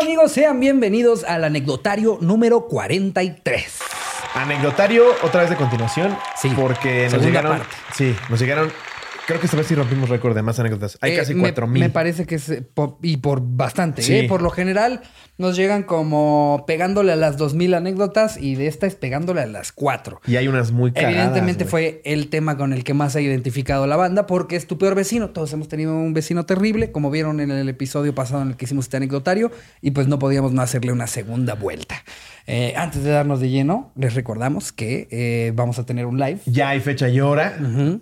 amigos? Sean bienvenidos al anecdotario número 43. Anecdotario, otra vez de continuación. Sí, Porque nos segunda llegaron. parte. Sí, nos llegaron. Creo que esta vez sí rompimos récord de más anécdotas. Hay Eh, casi me- cuatro mil. Me parece que es eh, y por bastante. Sí. ¿eh? Por lo general nos llegan como pegándole a las 2000 anécdotas y de esta es pegándole a las 4. Y hay unas muy cagadas. Evidentemente fue el tema con el que más ha identificado la banda porque es tu peor vecino. Todos hemos tenido un vecino terrible, como vieron en el episodio pasado en el que hicimos este anecdotario, y pues no podíamos no hacerle una segunda vuelta. Eh, antes de darnos de lleno, les recordamos que vamos a tener un live. Ya hay fecha y hora.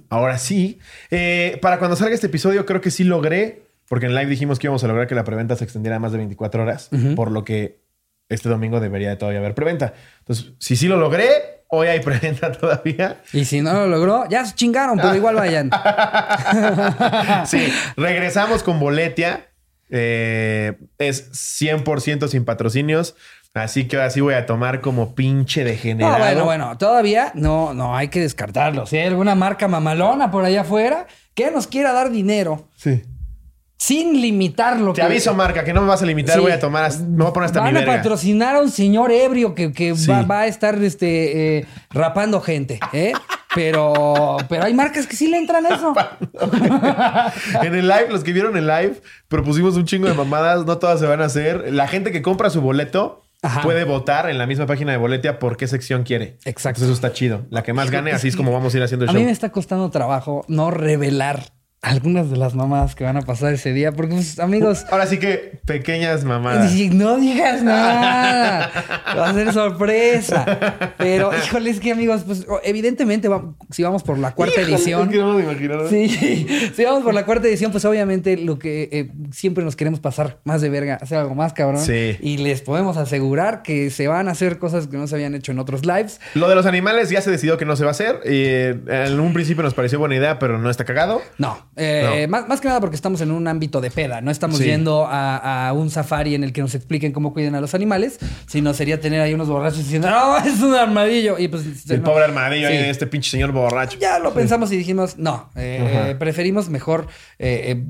Ahora sí. Eh, para cuando salga este episodio, creo que sí logré. Porque en live dijimos que íbamos a lograr que la preventa se extendiera a más de 24 horas. Por lo que este domingo debería de todavía haber preventa. Entonces, si sí lo logré, hoy hay preventa todavía. Y si no lo logró, ya se chingaron, pero igual vayan. Sí, regresamos con Boletia. Eh, es 100% sin patrocinios. Así que ahora sí voy a tomar como pinche No, degenerado. bueno, bueno, todavía no, no hay que descartarlo. Si hay alguna marca mamalona por allá afuera que nos quiera dar dinero Sí. sin limitarlo. Te aviso, marca, que no me vas a limitar. Sí. Voy a tomar, hasta- me voy a poner hasta Van mi a verga. patrocinar a un señor ebrio que, que Sí. va, va a estar este, eh, rapando gente, ¿eh? Pero, pero hay marcas que sí le entran eso. en el live, los que vieron el live, propusimos un chingo de mamadas. No todas se van a hacer. La gente que compra su boleto Ajá. puede votar en la misma página de Boletia por qué sección quiere. Exacto. Entonces eso está chido. La que más gane, así es como vamos a ir haciendo el A show. mí me está costando trabajo no revelar algunas de las mamadas que van a pasar ese día, porque, pues, amigos, Ahora sí que pequeñas mamadas. No digas nada. Va a ser sorpresa. Pero, híjole, es que amigos, pues evidentemente si vamos por la cuarta Híjole, edición. es que no me. Sí, si vamos por la cuarta edición, pues obviamente lo que eh, siempre nos queremos pasar más de verga, hacer algo más cabrón. Sí. Y les podemos asegurar que se van a hacer cosas que no se habían hecho en otros lives. Lo de los animales ya se decidió que no se va a hacer. Eh, en un principio nos pareció buena idea, pero no está cagado. No, eh, No. Más, más que nada porque estamos en un ámbito de peda. No estamos Sí. yendo a, a un safari en el que nos expliquen cómo cuiden a los animales, sino sería tener ahí unos borrachos diciendo, no, es un armadillo. Y pues, El no. pobre armadillo Sí. ahí, este pinche señor borracho. Ya lo pensamos y dijimos, no, eh, eh, preferimos mejor, eh,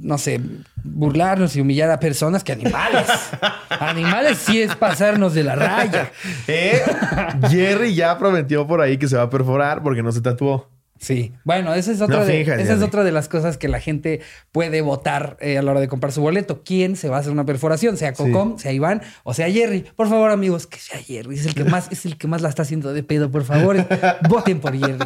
no sé, burlarnos y humillar a personas que animales. animales sí es pasarnos de la raya. Jerry ya prometió por ahí que se va a perforar porque no se tatuó. Sí, bueno, esa es otra, No de, finjas, esa es Jerry. otra de las cosas que la gente puede votar eh, a la hora de comprar su boleto. ¿Quién se va a hacer una perforación? Sea Cocom, sea Iván o sea Jerry. Por favor, amigos, que sea Jerry. Es el que más, es el que más la está haciendo de pedo. Por favor, voten por Jerry.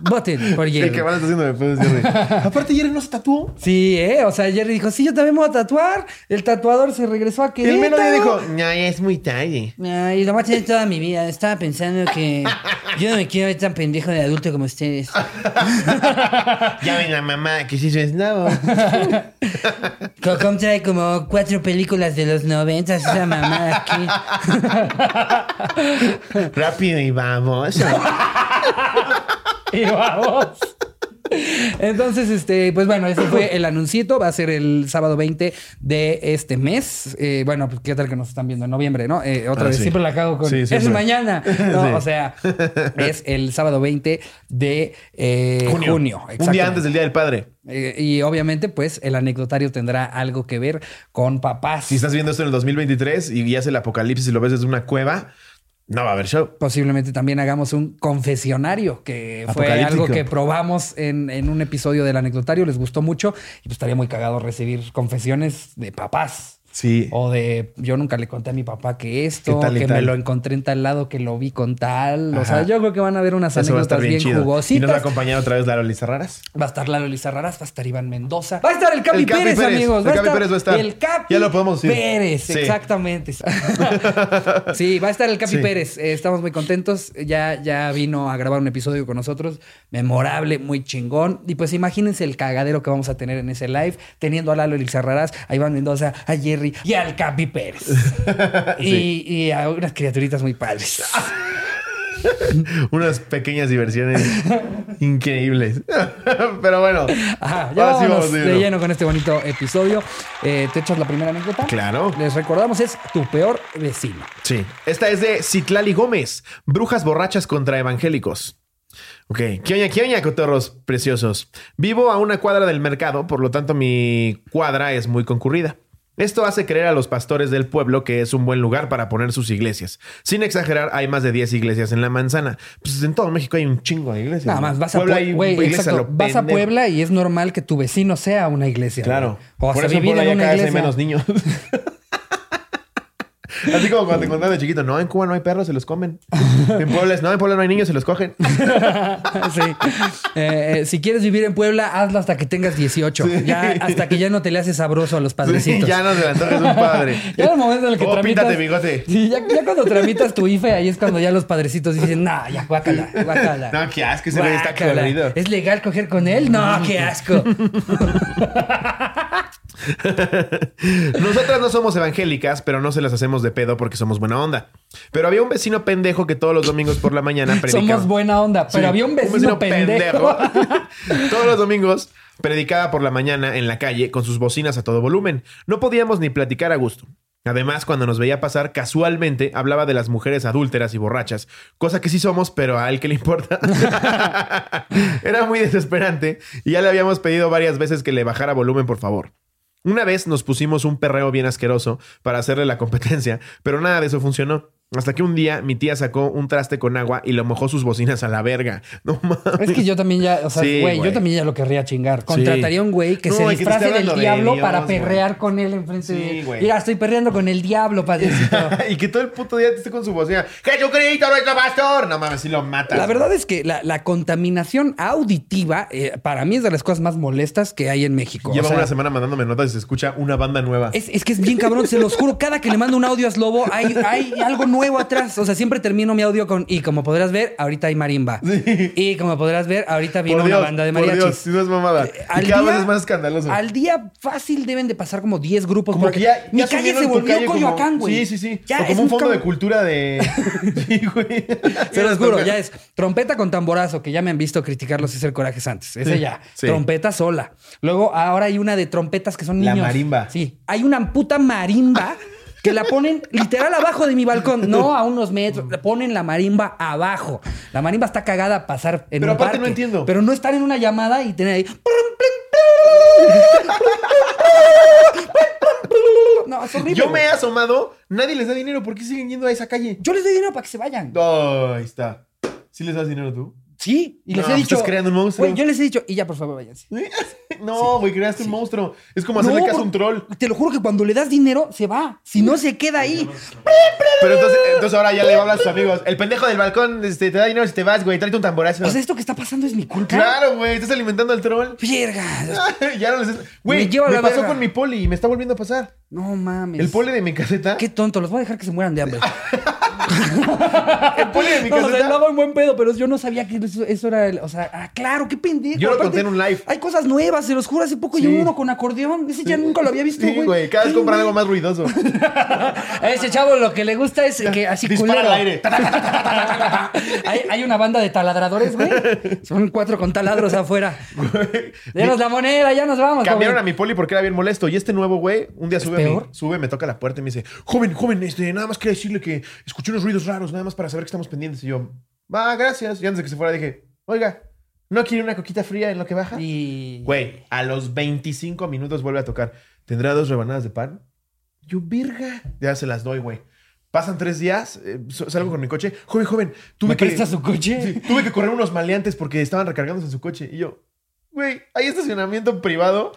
Voten por El Jerry. que más está haciendo de Jerry. Aparte, Jerry no se tatuó. Sí, ¿eh? O sea, Jerry dijo, sí, yo también me voy a tatuar. El tatuador se regresó a Y Querétaro. el menos día dijo, no, es muy tarde. Ay, lo voy a tener toda mi vida. Estaba pensando que yo no me quiero ver tan pendejo de adulto como ustedes. Ya ven la mamá que se hizo esnabo. Cocom trae como cuatro películas de los noventas, esa mamá aquí. Rápido y vamos. y vamos. Entonces, este, pues bueno, ese fue el anuncito. Va a ser el sábado 20 de este mes. Eh, bueno, pues qué tal que nos están viendo en noviembre, ¿no? Eh, otra Ah, vez, sí. siempre la cago con. Sí, es mañana. No. O sea, es el sábado 20 de eh, junio. Un día antes del Día del Padre. Eh, y obviamente, pues el anecdotario tendrá algo que ver con papás. Si estás viendo esto en el 2023 y ya es el apocalipsis y lo ves desde una cueva, no va a haber show. Posiblemente también hagamos un confesionario, que fue algo que probamos en, en un episodio del anecdotario, les gustó mucho y pues estaría muy cagado recibir confesiones de papás. Sí. O de yo nunca le conté a mi papá que esto, ¿Qué tal y que me lo encontré en tal lado, que lo vi con tal. O sea, yo creo que van a haber unas anécdotas bien, bien, chido. Y nos va a jugositas. acompañar otra vez Laro Lizarraras. Va a estar Lalo Lizarraras, va a estar Iván Mendoza. Va a estar el Capi, El Capi Pérez, Pérez. amigos. El Capi Pérez va a estar. El Capi Ya lo podemos decir. Pérez, Sí. exactamente. sí, va a estar el Capi Sí. Pérez. Eh, estamos muy contentos. Ya, ya vino a grabar un episodio con nosotros. Memorable, muy chingón. Y pues imagínense el cagadero que vamos a tener en ese live, teniendo a Lalo Lizarraras, a Iván Mendoza, a Jerry y al Capi Pérez. y, y a unas criaturitas muy padres. Unas pequeñas diversiones increíbles. Pero bueno. Ajá, ya ahora sí de lleno con este bonito episodio. Eh, ¿Te echas la primera anécdota? Claro. Les recordamos, es tu peor vecino. Sí. Esta es de Citlali Gómez. Brujas borrachas contra evangélicos. Ok. ¿Qué oña, qué oña, cotorros preciosos? Vivo a una cuadra del mercado, por lo tanto mi cuadra es muy concurrida. Esto hace creer a los pastores del pueblo que es un buen lugar para poner sus iglesias. Sin exagerar, hay más de 10 iglesias en la manzana. Pues en todo México hay un chingo de iglesias. Nada más vas a Puebla a exacto. Vas a. Puebla y es normal que tu vecino sea una iglesia. Claro. O Por eso en Puebla en ya cada vez hay menos niños. Así como cuando te encontrás de chiquito, no, en Cuba no hay perros, se los comen. En Puebla no, en Puebla no hay niños, se los cogen. sí. Eh, eh, si quieres vivir en Puebla, hazlo hasta que tengas 18. Sí. Ya, hasta que ya no te le haces sabroso a los Sí, padrecitos. ya no se le antoja, es un padre. Ya en el momento en el que Oh, tramitas... píntate bigote. Sí, ya, ya cuando tramitas tu IFE, ahí es cuando ya los padrecitos dicen, nah, ya, guácala, guácala. No, qué asco, ese güey está colorido. ¿Es legal coger con él? No, qué asco. Nosotras no somos evangélicas, pero no se las hacemos de pedo porque somos buena onda. Pero había un vecino pendejo que todos los domingos por la mañana predicaba. Somos buena onda, pero Sí, había un vecino, pendejo. Todos los domingos predicaba por la mañana en la calle con sus bocinas a todo volumen. No podíamos ni platicar a gusto. Además, cuando nos veía pasar, casualmente hablaba de las mujeres adúlteras y borrachas, cosa que sí somos, pero a él que le importa. Era muy desesperante y ya le habíamos pedido varias veces que le bajara volumen, por favor. Una vez nos pusimos un perreo bien asqueroso para hacerle la competencia, pero nada de eso funcionó. Hasta que un día mi tía sacó un traste con agua y le mojó sus bocinas a la verga. No mames. Es que yo también ya, o sea, Sí, güey, yo también ya lo querría chingar. Contrataría un güey que No, se que disfrace del de diablo Dios, para güey. perrear con él enfrente Sí, de güey. Mira, estoy perreando con el diablo, padrecito. y que todo el puto día te esté con su bocina. ¡Jesucristo, nuestro pastor! No mames, si lo matas. La verdad es que la, la contaminación auditiva eh, para mí es de las cosas más molestas que hay en México. Lleva O sea, una semana mandándome notas y se escucha una banda nueva. Es, es que es bien cabrón, se los juro. Cada que le mando un audio a Slobo, hay, hay algo nuevo atrás. O sea, siempre termino mi audio con. Y como podrás ver, ahorita hay marimba. Sí. Y como podrás ver, ahorita viene Por Dios, una banda de por mariachis. Dios, si no es mamada. Eh, y cada vez es más escandaloso. Al día fácil deben de pasar como 10 grupos. como por que ya, Mi calle se volvió calle como- Coyoacán, güey. Sí, sí, sí. Ya, o como un fondo de cultura de. sí, güey. Se los juro, ya es trompeta con tamborazo, que ya me han visto criticar los César Corajes antes. Ese Sí, ya. Trompeta sola. Luego, ahora hay una de trompetas que son La niños. marimba. Sí. Hay una puta marimba que la ponen literal abajo de mi balcón. No a unos metros. Ponen la marimba abajo. La marimba está cagada a pasar en Pero un aparte parque. no entiendo. Pero no estar en una llamada y tener ahí. No, es horrible. Yo me he asomado, nadie les da dinero. ¿Por qué siguen yendo a esa calle? Yo les doy dinero para que se vayan. Oh, ahí está. ¿Sí les das dinero tú? Sí, y les No, he pues dicho. estás creando un monstruo. Güey, yo les he dicho, y ya por favor váyanse. No, güey, creaste un monstruo. Es como hacerle No, caso a un troll. Te lo juro que cuando le das dinero, se va. Si no, se queda ahí. Pero entonces, entonces ahora ya le va a hablar a sus amigos. El pendejo del balcón este, te da dinero si te vas, güey. Tráete un tamborazo. O sea, esto que está pasando es mi culpa. claro, güey. Estás alimentando al troll. Verga. ya no les... Güey, Me lleva a me la pasó verga. con mi poli y me está volviendo a pasar. No mames. El poli de mi caseta. Qué tonto, los voy a dejar que se mueran de hambre. El poli de mi No, o sea, caseta. lo hago en buen pedo, pero yo no sabía que eso, eso era el. O sea, ah, claro, qué pendejo. Yo lo Aparte, conté en un live. Hay cosas nuevas, se los juro. Hace poco Sí. uno con acordeón. Ese ya nunca lo había visto, Sí, güey. Cada vez compran algo más ruidoso. A ese chavo lo que le gusta es que así Dispara culero. al aire. hay, hay una banda de taladradores, güey. Son cuatro con taladros afuera. Denos la moneda, ya nos vamos. Cambiaron a mi poli porque era bien molesto. Y este nuevo güey, un día sube, a mi- peor? sube, me toca la puerta y me dice: Joven, joven, este, nada más quería decirle que escuché unos ruidos raros, nada más para saber que estamos pendientes. Y yo, va, gracias. Y antes de que se fuera dije: Oiga, ¿no quiere una coquita fría en lo que baja? Y. Güey, a los 25 minutos vuelve a tocar. ¿Tendrá dos rebanadas de pan? Yo, virga. Ya se las doy, güey. Pasan tres días, eh, salgo con mi coche. Joven, joven, tuve ¿Me que. prestas su coche? Sí, tuve que correr unos maleantes porque estaban recargándose en su coche. Y yo, güey, hay estacionamiento privado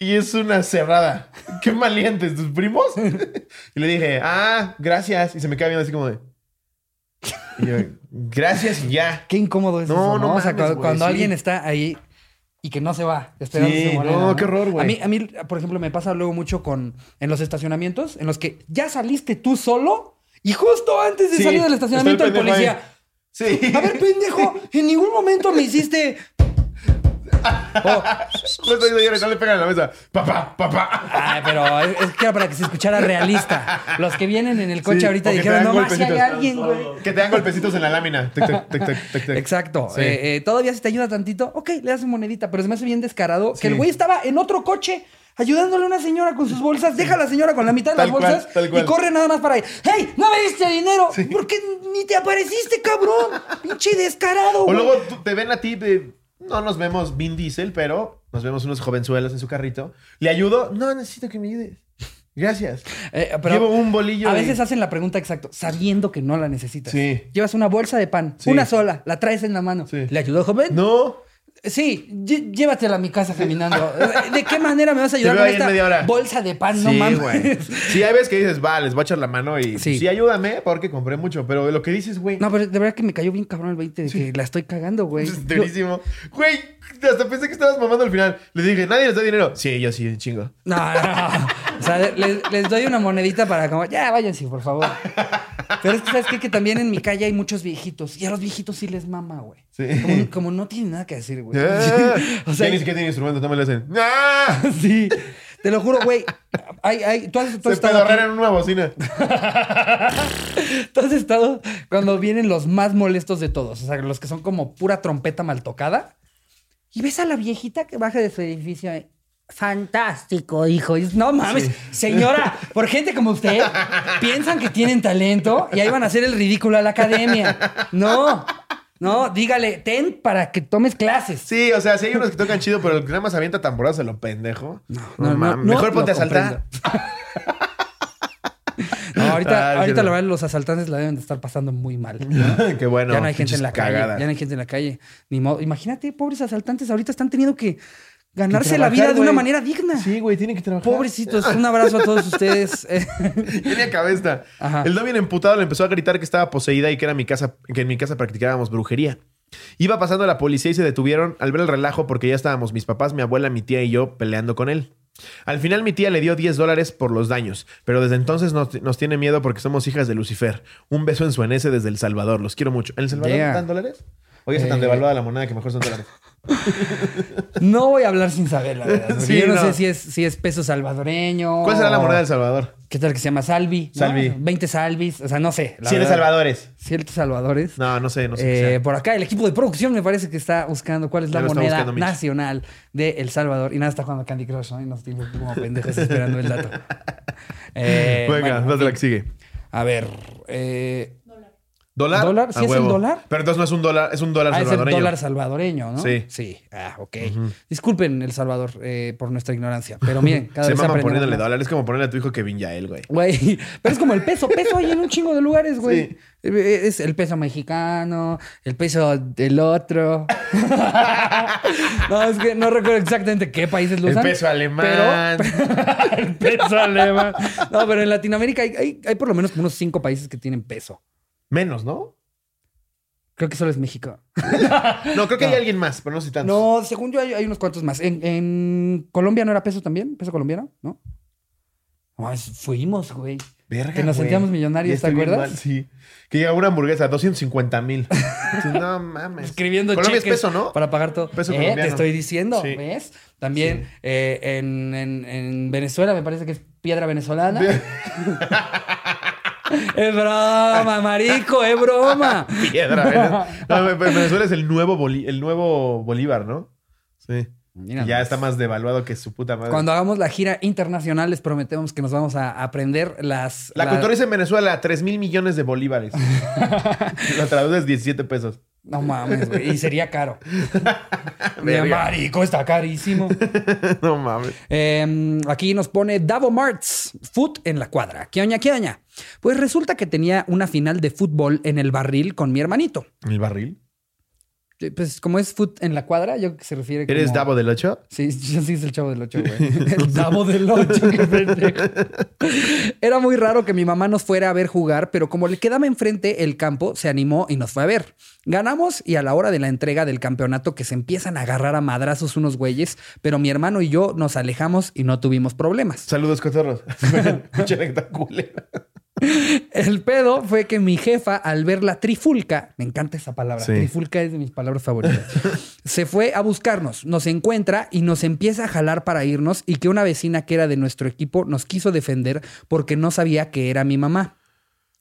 y es una cerrada. ¿Qué maleantes? ¿Tus primos? y le dije, ah, gracias. Y se me queda viendo así como de. Y yo, gracias y ya. Qué incómodo es No, eso, no ¿no? o sea, mames, cuando, güey, cuando sí. alguien está ahí y que no se va esperando Sí, no, qué horror, güey. A mí, a mí, por ejemplo, me pasa luego mucho con en los estacionamientos en los que ya saliste tú solo y justo antes de Sí, salir del el estacionamiento el policía. ahí. Sí. A ver, pendejo, en ningún momento me hiciste. Oh, No le pegan a la mesa. Papá, papá. Ay, pero es, es que era para que se escuchara realista. Los que vienen en el coche Sí, ahorita o que te dijeron, dan no más si hay golpecitos". alguien, güey. Que te dan golpecitos en la lámina. Tic, tic, tic, tic, tic, tic. Exacto. Sí. Eh, eh, todavía si te ayuda tantito, ok, le das monedita, pero se me hace bien descarado Sí. que el güey estaba en otro coche ayudándole a una señora con sus bolsas, deja a la señora con la mitad de Tal las cual, bolsas tal cual. y corre nada más para ahí. ¡Hey! ¡No me diste dinero! ¿Por qué ni te apareciste, cabrón? ¡Pinche descarado! O güey! luego tú- te ven a ti de. No nos vemos Vin Diesel, pero nos vemos unos jovenzuelos en su carrito. ¿Le ayudo? No, necesito que me ayudes. Gracias. Eh, pero Llevo un bolillo. A veces hacen la pregunta exacto, sabiendo que no la necesitas. Sí. Llevas una bolsa de pan, Sí. una sola, la traes en la mano. Sí. ¿Le ayudó, joven? No. Sí, llévatela a mi casa caminando. ¿De qué manera me vas a ayudar con esta media hora. bolsa de pan? no sí, mames. güey. Sí, hay veces que dices, va, les voy a echar la mano y Sí. sí, ayúdame porque compré mucho. Pero lo que dices, güey, No, pero de verdad que me cayó bien cabrón el 20 de que la estoy cagando, güey. es durísimo. Güey, hasta pensé que estabas mamando al final. Le dije, nadie les da dinero. Sí, yo sí, un chingo. No, no, no. O sea, les, les doy una monedita para como, ya, váyanse, por favor. Pero es que, ¿sabes qué? Que también en mi calle hay muchos viejitos. Y a los viejitos sí les mama, güey. Sí. Como, como no tienen nada que decir, güey. Ah, o sea, ni siquiera tiene instrumentos, no me lo hacen. ¡Ah! sí. Te lo juro, güey. Hay, hay, tú has, tú has Se pedorrean en una bocina. tú has estado cuando vienen los más molestos de todos. O sea, los que son como pura trompeta mal tocada. Y ves a la viejita que baja de su edificio. eh, Fantástico, hijo. Y no mames, señora, por gente como usted, piensan que tienen talento y ahí van a hacer el ridículo a la academia. No, no, dígale, ten para que tomes clases. Sí, o sea, sí hay unos que tocan chido, pero el que nada más avienta tamborazo lo pendejo. No, no, no, Mejor ponte a saltar. No, ahorita, Ah, ahorita la no. verdad los asaltantes la deben de estar pasando muy mal. Qué bueno. ya no hay gente en la calle. cagadas. Ya no hay gente en la calle. Ni modo. Imagínate, pobres asaltantes, ahorita están teniendo que ganarse la vida de una manera digna. Sí, güey, tienen que trabajar. Pobrecitos, un abrazo a todos ustedes. Tenía cabeza. Ajá. El don bien emputado le empezó a gritar que estaba poseída y que era mi casa, que en mi casa practicábamos brujería. Iba pasando la policía y se detuvieron al ver el relajo porque ya estábamos mis papás, mi abuela, mi tía y yo peleando con él. Al final mi tía le dio 10 dólares por los daños, pero desde entonces nos, nos tiene miedo porque somos hijas de Lucifer. Un beso en su enese desde El Salvador. Los quiero mucho. ¿En El Salvador Yeah. dan dólares? Oye, está tan Eh. devaluada la moneda que mejor son dólares. no voy a hablar sin saber, la verdad. Sí, yo no, no. sé si es, si es peso salvadoreño. ¿Cuál será la moneda de El Salvador? ¿Qué tal que se llama Salvi? ¿no? Salvi. 20 salvis. O sea, no sé. verdad. Salvadores. Ciertos salvadores. No, no sé, no sé. qué Eh, sea. por acá el equipo de producción me parece que está buscando cuál es la moneda nacional de El Salvador. Y nada, está jugando Candy Crush, ¿no? Y nos tiene como pendejos esperando el dato. Eh, Venga, bueno, la que sigue. a ver. eh, ¿Dólar? ¿Dólar? ¿Sí es el huevo. dólar? Pero entonces no es un dólar, es un dólar ah, es el salvadoreño. dólar salvadoreño, ¿no? Sí. Sí. Ah, ok. Disculpen, El Salvador, eh, por nuestra ignorancia. Pero miren, cada Se vez maman aprendemos poniéndole dólar. Es como ponerle a tu hijo Kevin Yael, güey. Güey, pero es como el peso. Peso hay en un chingo de lugares, güey. Sí. Eh, Es el peso mexicano, el peso del otro. no, es que no recuerdo exactamente qué países lo El usan. peso alemán. pero- el peso alemán. No, pero en Latinoamérica hay, hay- hay por lo menos unos cinco países que tienen peso. Menos, ¿no? Creo que solo es México. No, creo que hay alguien más, pero no sé tantos. No, según yo hay, hay unos cuantos más. En, en Colombia no era peso también, peso colombiano, ¿no? No, es- fuimos, güey. Verga, que nos güey. sentíamos millonarios, ¿te acuerdas? mal, Sí. Que llega una hamburguesa, 250 mil. no mames. escribiendo Colombia es peso, ¿no? Para pagar todo. Peso Eh, colombiano. Te estoy diciendo, Sí. ¿ves? También eh, en, en- en Venezuela me parece que es piedra venezolana. es broma, marico, es broma. Piedra. ¿eh? No, en Venezuela es el nuevo, Bolí- el nuevo Bolívar, ¿no? Sí. Ya está más devaluado que su puta madre. Cuando hagamos la gira internacional les prometemos que nos vamos a aprender las... La cultura en Venezuela, 3 mil millones de bolívares. Lo traduces 17 pesos. No mames, güey. Y sería caro. Mira, marico, está carísimo. no mames. Eh, aquí nos pone Davo Marts, foot en la cuadra. ¿Qué oña, qué oña? Pues resulta que tenía una final de fútbol en el barril con mi hermanito. ¿El barril? Eh, Pues como es foot en la cuadra, yo que se refiere como... ¿Eres Davo del 8? Sí, yo sí es el chavo del 8, güey. El Davo del 8, qué pendejo. Era muy raro que mi mamá nos fuera a ver jugar, pero como le quedaba enfrente el campo, se animó y nos fue a ver. Ganamos y a la hora de la entrega del campeonato que se empiezan a agarrar a madrazos unos güeyes, pero mi hermano y yo nos alejamos y no tuvimos problemas. Saludos, cotorros. El pedo fue que mi jefa, al ver la trifulca, me encanta esa palabra, Sí. trifulca es de mis palabras favoritas, se fue a buscarnos, nos encuentra y nos empieza a jalar para irnos y que una vecina que era de nuestro equipo nos quiso defender porque no sabía que era mi mamá.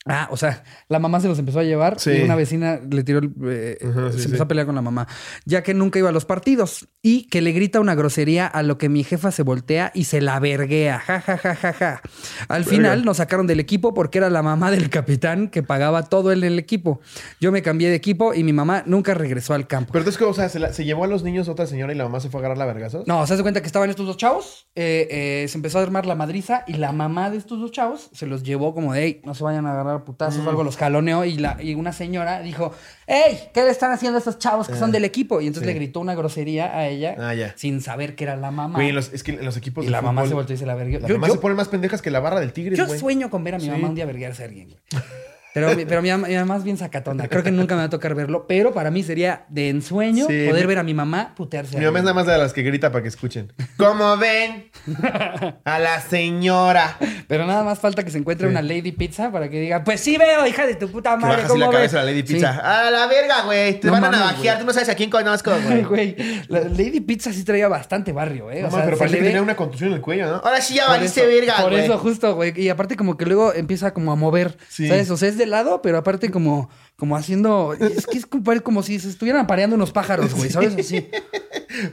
Ah, o sea, la mamá se los empezó a llevar Sí. y una vecina le tiró, el- eh, Ajá, sí, se sí. empezó a pelear con la mamá, ya que nunca iba a los partidos y que le grita una grosería a lo que mi jefa se voltea y se la verguea. Ja, ja, ja, ja, ja. Al final nos sacaron del equipo porque era la mamá del capitán que pagaba todo en el equipo. Yo me cambié de equipo y mi mamá nunca regresó al campo. Pero entonces, ¿cómo? o sea, ¿se, la- se llevó a los niños otra señora y la mamá se fue a agarrar la vergazos. No, se hace cuenta que estaban estos dos chavos, eh, eh, se empezó a armar la madriza y la mamá de estos dos chavos se los llevó como de, hey, no se vayan a agarrar putazos Mm. o algo, los jaloneó y, la, y una señora dijo, hey, ¿qué le están haciendo a estos chavos que son del equipo? Y entonces Eh, sí. le gritó una grosería a ella Ah, sin saber que era la mamá. Güey, los- es que en los equipos y de la mamá fútbol, se volteó y se la verguió. Las Yo, mamás yo- se ponen más pendejas que la barra del Tigres, yo güey. sueño con ver a mi Sí. mamá un día verguiarse a alguien, güey. Pero, pero mi, mi mamá es bien sacatona. Creo que nunca me va a tocar verlo. Pero para mí sería de ensueño Sí, poder mi- ver a mi mamá putearse. Mi mamá es nada más de las que grita para que escuchen. ¿Cómo ven? A la señora. Pero nada más falta que se encuentre Sí. una Lady Pizza para que diga, pues sí veo, hija de tu puta madre. así la ¿cómo cabeza a ves?" la Lady Sí. Pizza. A la verga, güey. Te No van a navajear. Tú no sabes a quién conozco, güey. La Lady Pizza sí traía bastante barrio, ¿eh? No, o sea, pero parece que ve- tenía una contusión en el cuello, ¿no? Ahora sí ya por valiste verga, Por güey. eso, justo, güey. Y aparte como que luego empieza como a mover, Sí. ¿sabes? O sea, es de lado, pero aparte como, como haciendo... Es que es como, si se estuvieran apareando unos pájaros, güey, ¿sabes? Así.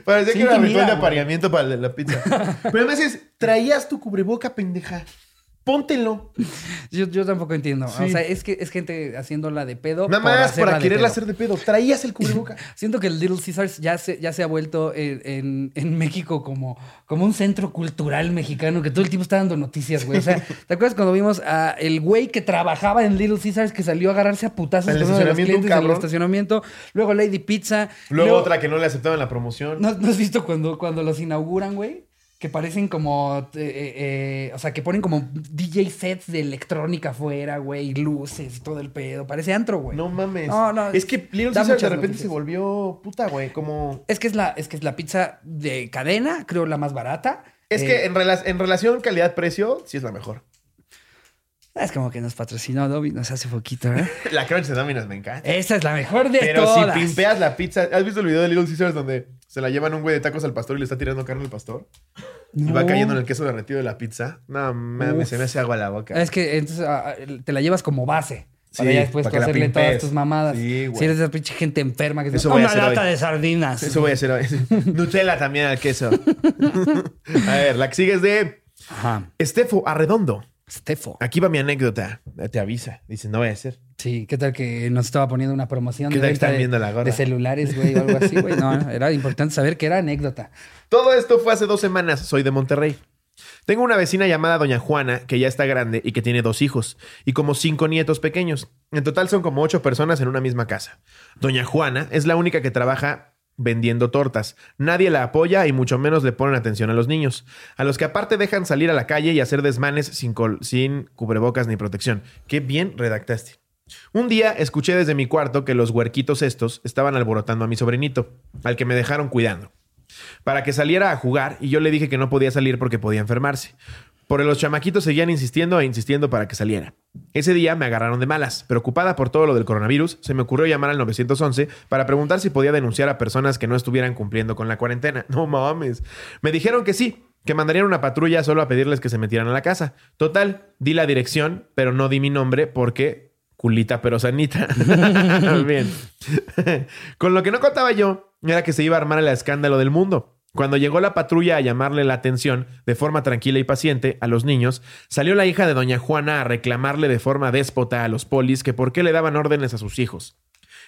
Parecía Sí, que era que ritual de apareamiento para la, la pizza. Pero además es, traías tu cubreboca, pendeja. Póntelo. Yo, yo tampoco entiendo. Sí. O sea, es que es gente haciéndola de pedo. Nada más para quererla hacer de pedo. Traías el cubreboca. Siento que el Little Caesars ya se, ya se ha vuelto en, en- en México como, como un centro cultural mexicano que todo el tiempo está dando noticias, güey. O sea, ¿te acuerdas cuando vimos a el güey que trabajaba en Little Caesars que salió a agarrarse a putazos En el con uno de los estacionamiento, un clientes en el cabrón. estacionamiento? Luego Lady Pizza. Luego otra que no le aceptaban la promoción. ¿No, no has visto cuando, cuando los inauguran, güey? Que parecen como, eh, eh, eh, o sea, que ponen como DJ sets de electrónica afuera, güey, luces y todo el pedo. Parece antro, güey. No mames. No, no, Es que Little Caesar de repente noticias. se volvió puta, güey. Como. Es que es la, es que es la pizza de cadena, creo la más barata. Es que en, rela- en relación calidad-precio, sí es la mejor. es como que nos patrocinó Domino's hace poquito, ¿eh? La crunch de Domino's me encanta. Esa es la mejor de Pero todas. si pimpeas la pizza. ¿Has visto el video de Little Caesars donde se la llevan un güey de tacos al pastor y le está tirando carne al pastor? Y va cayendo en el queso derretido de la pizza. No mames, se me hace agua la boca. Es que entonces ah, te la llevas como base. Para Sí, ya después para hacerle todas tus mamadas. Sí, güey. si eres esa pinche gente enferma que Eso dice, una lata hoy". de sardinas. Eso voy a hacer hoy. Nutella también al queso. a ver, la que sigue es de Ajá. Estefo Arredondo. Stefo. Aquí va mi anécdota. Te avisa. Dice, no voy a hacer. Sí, ¿qué tal que nos estaba poniendo una promoción ¿Qué de tal que venta están de, viendo la gorra? de celulares, güey, o algo así, güey? No, era importante saber que era anécdota. Todo esto fue hace dos semanas. Soy de Monterrey. Tengo una vecina llamada Doña Juana, que ya está grande y que tiene dos hijos, y como cinco nietos pequeños. En total son como ocho personas en una misma casa. Doña Juana es la única que trabaja vendiendo tortas. Nadie la apoya y mucho menos le ponen atención a los niños, a los que aparte dejan salir a la calle y hacer desmanes sin, sin cubrebocas ni protección. Qué bien redactaste. Un día escuché desde mi cuarto que los huerquitos estos estaban alborotando a mi sobrinito, al que me dejaron cuidando para que saliera a jugar y yo le dije que no podía salir porque podía enfermarse. Por los chamaquitos seguían insistiendo e insistiendo para que saliera. Ese día me agarraron de malas. Preocupada por todo lo del coronavirus, se me ocurrió llamar al 911 para preguntar si podía denunciar a personas que no estuvieran cumpliendo con la cuarentena. No mames. Me dijeron que sí, que mandarían una patrulla solo a pedirles que se metieran a la casa. Total, di la dirección, pero no di mi nombre porque culita pero sanita. Bien. Con lo que no contaba yo era que se iba a armar el escándalo del mundo. Cuando llegó la patrulla a llamarle la atención de forma tranquila y paciente a los niños, salió la hija de doña Juana a reclamarle de forma déspota a los polis que por qué le daban órdenes a sus hijos.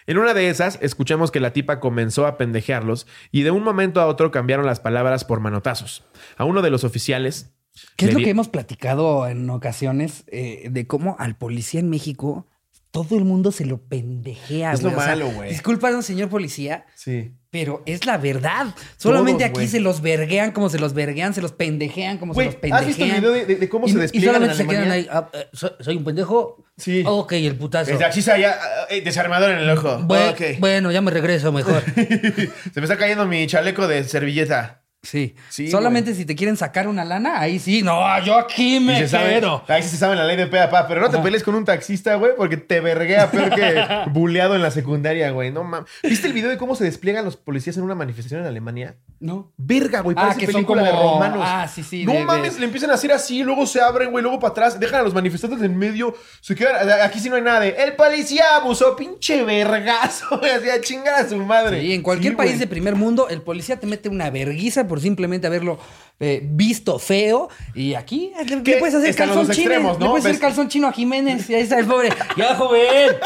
En una de esas, escuchamos que la tipa comenzó a pendejearlos y de un momento a otro cambiaron las palabras por manotazos. A uno de los oficiales... ¿Qué es lo que hemos platicado en ocasiones eh, de cómo al policía en México todo el mundo se lo pendejea, Es lo güey? O sea, malo, güey. Discúlpanos, señor policía, Sí. pero es la verdad. Solamente Todos, aquí se los verguean como se los verguean, se los pendejean como se los pendejean. ¿has visto el video de, de- de cómo y, se y despliegan en solamente se quedan ahí. ah, eh, soy, soy un pendejo. Sí. Ok, el putazo. Se haya, eh, desarmador en el ojo. Bue- Ok. Bueno, ya me regreso mejor. Se me está cayendo mi chaleco de servilleta. Sí. Sí, Solamente si te quieren sacar una lana, ahí sí. No, yo aquí me se sabe, quedo. ahí sí se sabe la ley de pe a pa, pero no te pelees con un taxista, güey, porque te verguea peor que buleado en la secundaria, güey. No mames. ¿Viste el video de cómo se despliegan los policías en una manifestación en Alemania? No. Verga, güey, Ah, parece que son película de como- romanos. ah, sí, sí, No de- de- mames, le empiezan a hacer así, luego se abren, güey, luego para atrás, dejan a los manifestantes en medio, se quedan, aquí sí no hay nada de, el policía abusó, pinche vergazo, güey, así a chingar a su madre. Sí, en cualquier Sí, país güey. de primer mundo, el policía te mete una verguiza por simplemente haberlo eh, visto feo. Y aquí le, puedes hacer están los calzón dos chino. extremos, ¿no? Le puedes hacer calzón chino a Jiménez. Y ahí está el pobre. ¡Ya, joven!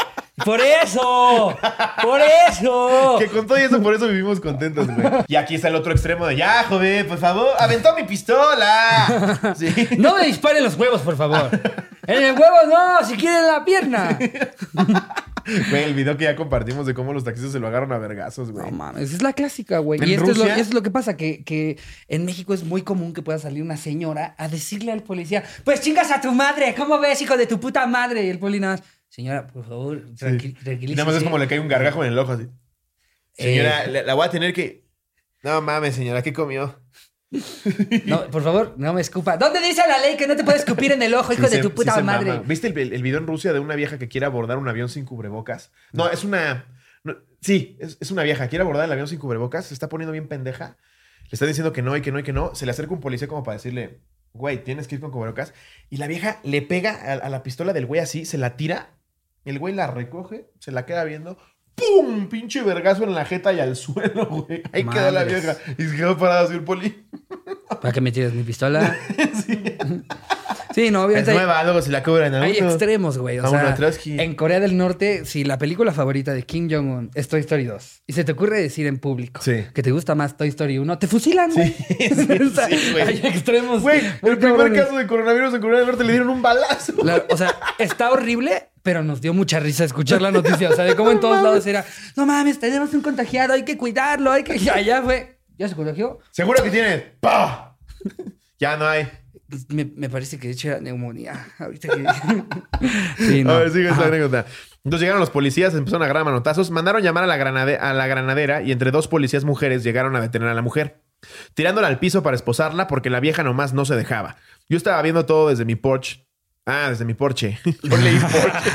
¡Por eso! ¡Por eso! Que con todo eso, por eso vivimos contentos, güey. Y aquí está el otro extremo de, ya, joven, por favor, aventó mi pistola. Sí. No me disparen los huevos, por favor. En el huevo no, si quieren la pierna. Güey, el video que ya compartimos de cómo los taxistas se lo agarran a vergazos, güey. No mames, es la clásica, güey. ¿En Y esto es, lo, esto es lo que pasa, que, que en México es muy común que pueda salir una señora a decirle al policía, pues chingas a tu madre, ¿cómo ves, hijo de tu puta madre? Y el poli nada más, señora, por favor, tranqui- tranquilícese. nada más es como le cae un gargajo en el ojo así. Señora, la, la voy a tener que. No mames, señora, ¿qué comió? No, por favor, no me escupa. ¿Dónde dice la ley que no te puedes escupir en el ojo, hijo Sí de se- tu puta madre? mama. ¿Viste el, video en Rusia de una vieja que quiere abordar un avión sin cubrebocas? No, es una. no, sí, es, es una vieja. Quiere abordar el avión sin cubrebocas. Se está poniendo bien pendeja. Le está diciendo que no y que no y que no. Se le acerca un policía como para decirle, güey, tienes que ir con cubrebocas. Y la vieja le pega a, a la pistola del güey así, se la tira. El güey la recoge, se la queda viendo. ¡Pum! Pinche vergazo en la jeta y al suelo, güey. Ahí quedó la Madres. vieja. Y se quedó parada así el poli. ¿Para qué me mi pistola? sí. No, Es obviamente. hay- nueva, luego se la cobran a Hay uno. extremos, güey. O A sea, en Corea del Norte, si la película favorita de Kim Jong-un es Toy Story 2 y se te ocurre decir en público Sí. que te gusta más Toy Story 1, te fusilan, güey. Sí, güey. hay extremos. Güey, el primer caso de coronavirus en Corea del Norte le dieron un balazo. La- o sea, está horrible, pero nos dio mucha risa escuchar la noticia. O sea, de cómo en todos lados era, no mames, tenemos un contagiado, hay que cuidarlo, hay que. Y allá fue. ¿Ya se contagió? Seguro que tienes. ¡Pah! ya no hay. Me, me parece que de hecho era neumonía. Ahorita que. sí, no. A ver, sigue esta Ajá. anécdota. Entonces llegaron los policías, empezaron a agarrar manotazos, mandaron llamar a la, granade- a la granadera y entre dos policías mujeres llegaron a detener a la mujer, tirándola al piso para esposarla porque la vieja nomás no se dejaba. Yo estaba viendo todo desde mi porche. Ah, desde mi porche. Yo leí porche.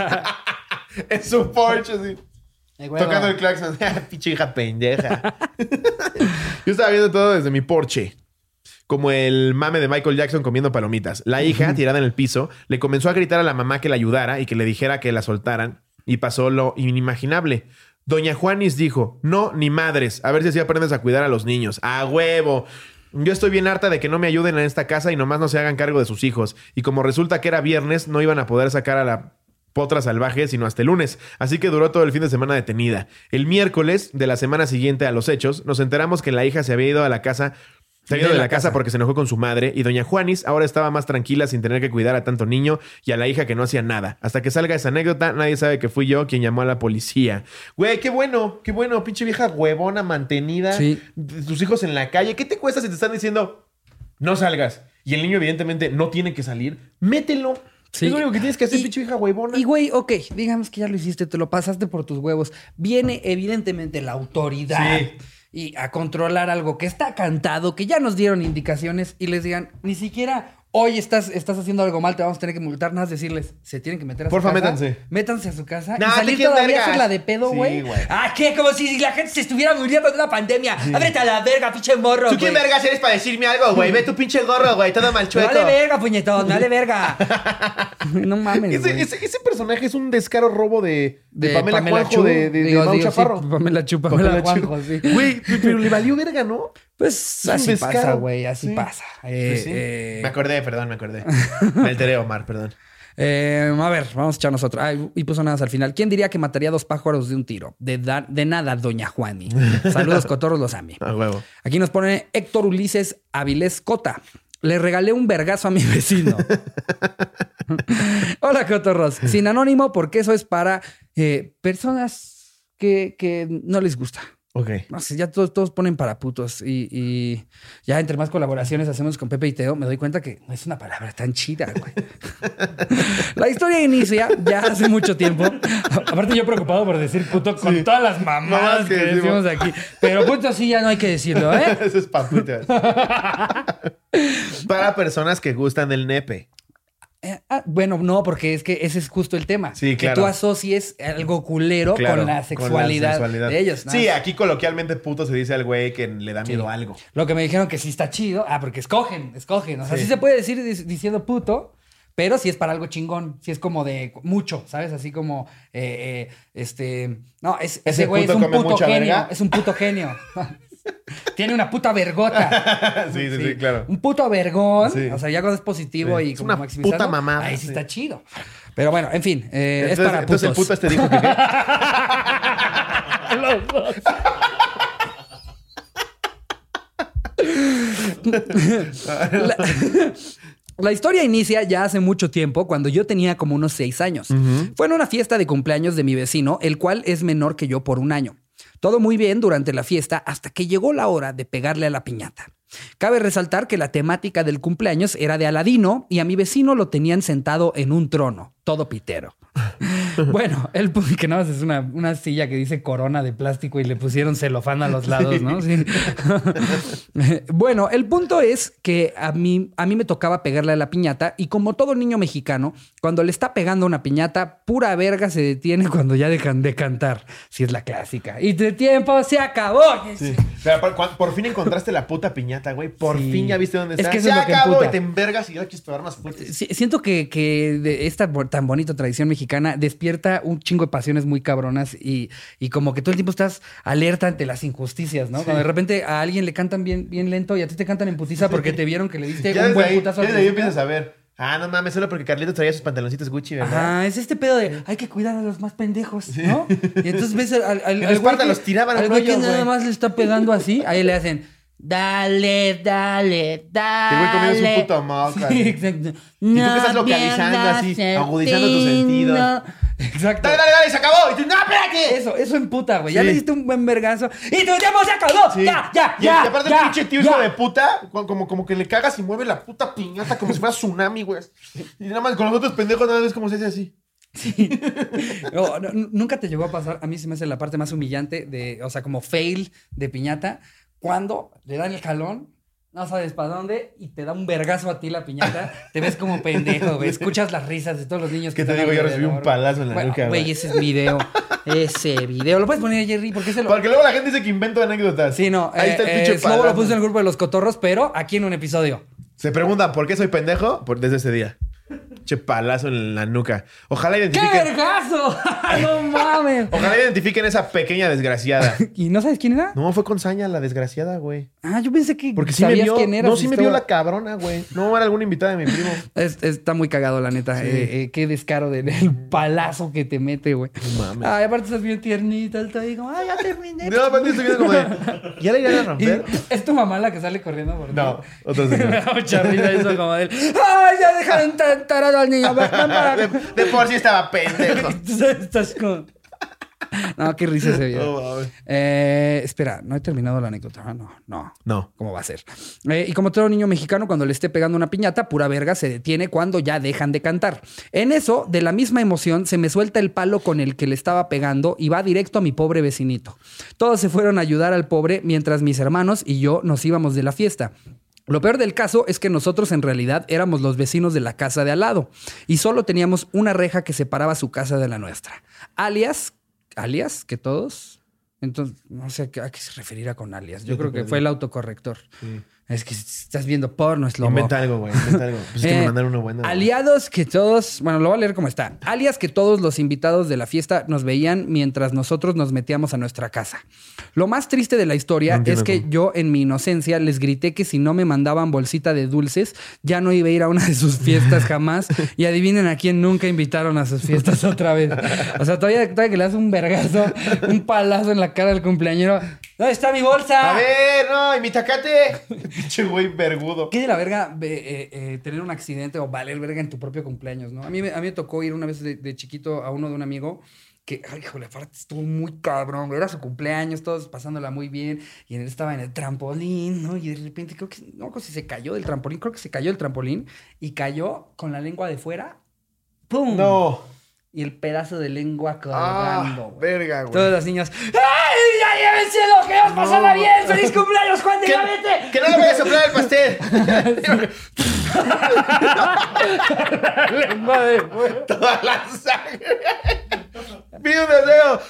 en su porche, sí. Huevo. Tocando el claxon. Pinche hija pendeja. Yo estaba viendo todo desde mi porche. Como el mame de Michael Jackson comiendo palomitas. La hija, tirada en el piso, le comenzó a gritar a la mamá que la ayudara y que le dijera que la soltaran. Y pasó lo inimaginable. Doña Juanis dijo, no, ni madres. A ver si así aprendes a cuidar a los niños. ¡A huevo! Yo estoy bien harta de que no me ayuden en esta casa y nomás no se hagan cargo de sus hijos. Y como resulta que era viernes, no iban a poder sacar a la potra salvaje sino hasta el lunes. Así que duró todo el fin de semana detenida. El miércoles de la semana siguiente a los hechos, nos enteramos que la hija se había ido a la casa. Se había ido de la casa porque se enojó con su madre y doña Juanis ahora estaba más tranquila sin tener que cuidar a tanto niño y a la hija que no hacía nada. Hasta que salga esa anécdota, nadie sabe que fui yo quien llamó a la policía. Güey, qué bueno, qué bueno, pinche vieja huevona, mantenida. Sí. Tus hijos en la calle. ¿Qué te cuesta si te están diciendo no salgas? Y el niño evidentemente no tiene que salir. Mételo. Sí. Es lo único que tienes que hacer, pinche vieja huevona. Y güey, ok, digamos que ya lo hiciste, te lo pasaste por tus huevos. Viene evidentemente la autoridad Sí. Y a controlar algo que está cantado, que ya nos dieron indicaciones y les digan, ni siquiera hoy estás, estás haciendo algo mal, te vamos a tener que multar, nada más decirles, se tienen que meter a Porfa, su casa. métanse. Métanse a su casa No, y te salir quieres todavía a vergas. hacerla de pedo, Sí, güey. güey. ah, ¿qué? Como si la gente se estuviera muriendo de una pandemia. Ábrete a la verga, pinche morro, ¿Tú quién güey. vergas eres para decirme algo, güey? Ve tu pinche gorro, güey, todo mal chueco. Dale verga, puñetón, dale verga. no mames, Ese, güey. ese, ese personaje es un descaro robo de, de, Pamela, Chu. de, de, de Digo, Mau digo, sí, Chaparro. Pamela Chu, Pamela, Juanjo, sí. Güey, pero le valió verga, ¿no? Pues así pasa, güey, así Sí. pasa. Eh, Pues sí. eh, Me acordé, perdón, me acordé. Me alteré, Omar, perdón. eh, a ver, vamos a echarnos otra. Ay, y puso nada al final. ¿Quién diría que mataría dos pájaros de un tiro? De, de nada, doña Juani. Saludos, cotorros, los. A huevo. Aquí nos pone Héctor Ulises Avilés Cota. Le regalé un vergazo a mi vecino. Hola, cotorros. Sin anónimo, porque eso es para eh, personas que, que no les gusta. Ok. No sé, ya todos, todos ponen para putos. Y, y ya entre más colaboraciones hacemos con Pepe y Teo, me doy cuenta que no es una palabra tan chida, güey. la historia inicia ya hace mucho tiempo. Aparte, yo preocupado por decir puto con Sí. todas las mamadas que, que decimos aquí. Pero puto sí ya no hay que decirlo, ¿eh? Eso es para. Para personas que gustan del nepe. Eh, ah, bueno, no, porque es que ese es justo el tema. Sí, claro. Que tú asocies algo culero Claro, con la sexualidad, de ellos. ¿no? Sí, aquí coloquialmente puto se dice al güey que le da miedo a algo. Lo que me dijeron que sí está chido. Ah, porque escogen, escogen. O sea, Sí. sí, se puede decir diciendo puto, pero si es para algo chingón. Si es como de mucho, ¿sabes? Así como, eh, eh, este... No, es, ese, Ese güey es un puto genio. verga. Es un puto genio. Tiene una puta vergota. Sí, sí, sí, claro. Un puto vergón. Sí. O sea, ya cuando es positivo y Es como una maximizarlo, puta mamada, Ahí sí, está chido. Pero bueno, en fin, eh, es para putos. entonces el este dijo que ¿qué? La, la historia inicia ya hace mucho tiempo, cuando yo tenía como unos seis años. Fue en una fiesta de cumpleaños de mi vecino, el cual es menor que yo por un año. Todo muy bien durante la fiesta hasta que llegó la hora de pegarle a la piñata. Cabe resaltar que la temática del cumpleaños era de Aladino y a mi vecino lo tenían sentado en un trono, todo pitero. Bueno, el que nada más es una, una silla que dice corona de plástico y le pusieron celofán a los lados, ¿no? Sí. bueno, el punto es que a mí, a mí me tocaba pegarle a la piñata y como todo niño mexicano, cuando le está pegando una piñata, pura verga se detiene cuando ya dejan de cantar. Si es la clásica. Y tu tiempo se acabó. Sí. Pero por, fin encontraste la puta piñata, güey. Por Sí. fin ya viste dónde Es está. que Se es que acabó emputa. y te envergas y ya quieres pegar más fuerte. Sí, siento que, que de esta tan bonita tradición mexicana despierta un chingo de pasiones muy cabronas y, y como que todo el tiempo estás alerta ante las injusticias, ¿no? Cuando de repente a alguien le cantan bien, bien lento y a ti te cantan en putiza porque te vieron que le diste Ya un buen ahí, putazo ya al desde ahí principio. empiezas a ver. Ah, no mames, solo porque Carlito traía sus pantaloncitos Gucci, ¿verdad? Ajá, es este pedo de hay que cuidar a los más pendejos, ¿no? Y entonces ves al, al, al güey Esparta que- los tiraban al al güey que nada más le está pegando así, ahí le hacen dale, dale, dale. Y el güey comiendo su puto moco, Sí, exacto. Y tú que estás localizando así, agudizando tu sentido. Exacto. Dale, dale, dale, se acabó. Y tú, no, espérate. Eso, eso emputa, güey. Ya Sí. le diste un buen vergazo. ¡Y tu tiempo se acabó! Sí. ¡Ya, ya, y, ya! y aparte ya, el pinche tío hijo de puta, como, como que le cagas y mueve la puta piñata como si fuera tsunami, güey. Y nada más con los otros pendejos nada más como se hace así. No, no, nunca te llegó a pasar. A mí se me hace la parte más humillante de, o sea, como fail de piñata, cuando le dan el jalón, no sabes para dónde, y te da un vergazo a ti la piñata. Te ves como pendejo, güey. Escuchas las risas de todos los niños ¿Qué que te digo? Yo recibí un palazo en la Bueno, nuca, Güey, ese es video. Ese video. ¿Lo puedes poner, Jerry? Porque se lo. Porque luego la gente dice que invento anécdotas. Sí, no. Ahí está el eh, pinche eh, Slobo lo puso en el grupo de los cotorros, pero aquí en un episodio. Se preguntan por qué soy pendejo por, desde ese día. Che palazo en la nuca. Ojalá ¡Qué identifiquen. vergazo! ¡No mames! Ojalá identifiquen esa pequeña desgraciada. ¿Y no sabes quién era? No, fue con saña la desgraciada, güey. Ah, yo pensé que Porque sí me sabías vio. quién era. no, sí me vio la cabrona, güey. No, era alguna invitada de mi primo. Es- está muy cagado, la neta. Sí. Eh, eh, qué descaro de- del palazo que te mete, güey. No mames. Ay, aparte estás bien tiernita. Ahí como, ay, ya terminé. No, aparte estoy viendo como de. ¿Ya le iban a romper? es tu mamá la que sale corriendo por. No, otro Me señor. da mucha risa eso como de. ¡Ay, ya dejaron tan tarado al niño! ven, ven para De, acá". de por sí estaba pendejo. Estás con... No, qué risa ese video. Eh, espera, no he terminado la anécdota. Ah, No, no. No. ¿Cómo va a ser? Eh, y como todo niño mexicano, cuando le esté pegando una piñata, pura verga se detiene cuando ya dejan de cantar. En eso, de la misma emoción, se me suelta el palo con el que le estaba pegando y va directo a mi pobre vecinito. Todos se fueron a ayudar al pobre mientras mis hermanos y yo nos íbamos de la fiesta. Lo peor del caso es que nosotros en realidad éramos los vecinos de la casa de al lado y solo teníamos una reja que separaba su casa de la nuestra. Alias, alias, que todos. Entonces, no sé a qué, se referirá con alias. Yo creo que perdí. fue el autocorrector. Sí. Es que estás viendo porno, es lo Inventa algo, güey. Inventa algo. Pues es que Eh, me mandaron uno bueno. Aliados que todos, bueno, lo voy a leer como está. Alias que todos los invitados de la fiesta nos veían mientras nosotros nos metíamos a nuestra casa. Lo más triste de la historia No es que cómo. yo en mi inocencia les grité que si no me mandaban bolsita de dulces, ya no iba a ir a una de sus fiestas jamás. y adivinen a quién nunca invitaron a sus fiestas otra vez. O sea, todavía, todavía que le das un vergazo, un palazo en la cara al cumpleañero. ¿Dónde está mi bolsa? A ver, no, y mi tacate. Pinche güey vergudo. ¿Qué de la verga ve- eh, eh, tener un accidente o valer verga en tu propio cumpleaños, no? A mí, me- a mí me tocó ir una vez de, de chiquito a uno de un amigo que, ay, híjole, aparte estuvo muy cabrón. Era su cumpleaños, todos pasándola muy bien. Y él estaba en el trampolín, ¿no? Y de repente creo que, no si se cayó del trampolín, creo que se cayó del trampolín y cayó con la lengua de fuera. ¡Pum! No. Y el pedazo de lengua Ah, colgando, güey. verga, güey. Todos los niños, ¡ay, ya llévenselo! ¡Que os pasarla No. bien! ¡Feliz cumpleaños, Juan de Que, la vete! que no le vaya a soplar el pastel. lengua de fuera. Toda la sangre. Pide un deseo.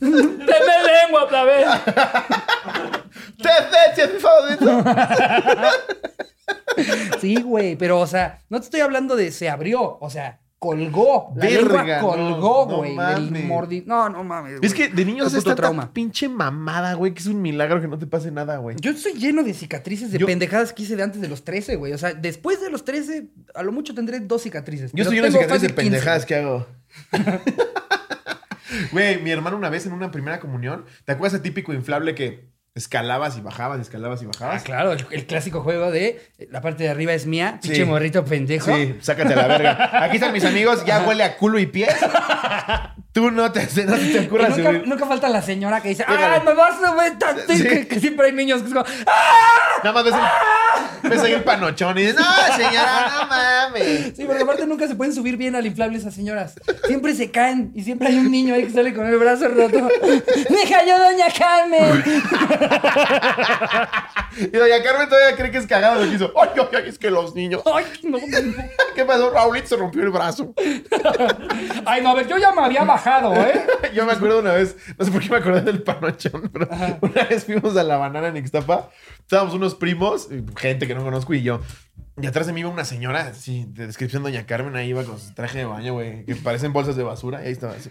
¡Deme lengua otra vez! Te deseas, mi favorito. Sí, güey, pero, o sea, no te estoy hablando de se abrió, o sea, colgó. La Verga, lengua no, colgó, no güey. mames. del mordi... No, no mames. Es que de niños es trauma. pinche mamada, güey, que es un milagro que no te pase nada, güey. Yo estoy lleno de cicatrices de Yo- pendejadas que hice de antes de los 13, güey. O sea, después de los 13, a lo mucho tendré dos cicatrices. Yo soy una tengo cicatriz de fácil 15, pendejadas que hago. Güey, mi hermano una vez en una primera comunión, ¿te acuerdas ese típico inflable que escalabas y bajabas, escalabas y Ah, bajabas? claro, el, el clásico juego de la parte de arriba es mía, Sí. pinche morrito pendejo. Sí, sácate a la verga. Aquí están mis amigos, ya huele a culo y pies. Tú no te, no te nunca, subir. nunca falta la señora que dice. ¡ah, me vas a ver tanto! Sí. Que, que siempre hay niños que es como, ¡ah! Nada más ves, el, ves ahí el panochón y dices, no, señora, no mames. Sí, porque aparte nunca se pueden subir bien al inflable esas señoras. Siempre se caen y siempre hay un niño ahí que sale con el brazo roto. ¡Me cayó Doña Carmen! Y doña Carmen todavía cree que es cagado lo que hizo. Ay, ay, ay, es que los niños. ¡Ay, no, no! ¿Qué pasó? Raulito se rompió el brazo. Ay, no, a ver, yo ya me había bajado, ¿eh? Yo me acuerdo una vez, no sé por qué me acordé del panochón, pero una vez fuimos a la banana en Ixtapa. Estábamos unos primos, gente que no conozco y yo. Y atrás de mí iba una señora, sí, de descripción Doña Carmen, ahí iba con su traje de baño, güey, que parecen bolsas de basura, y ahí estaba así.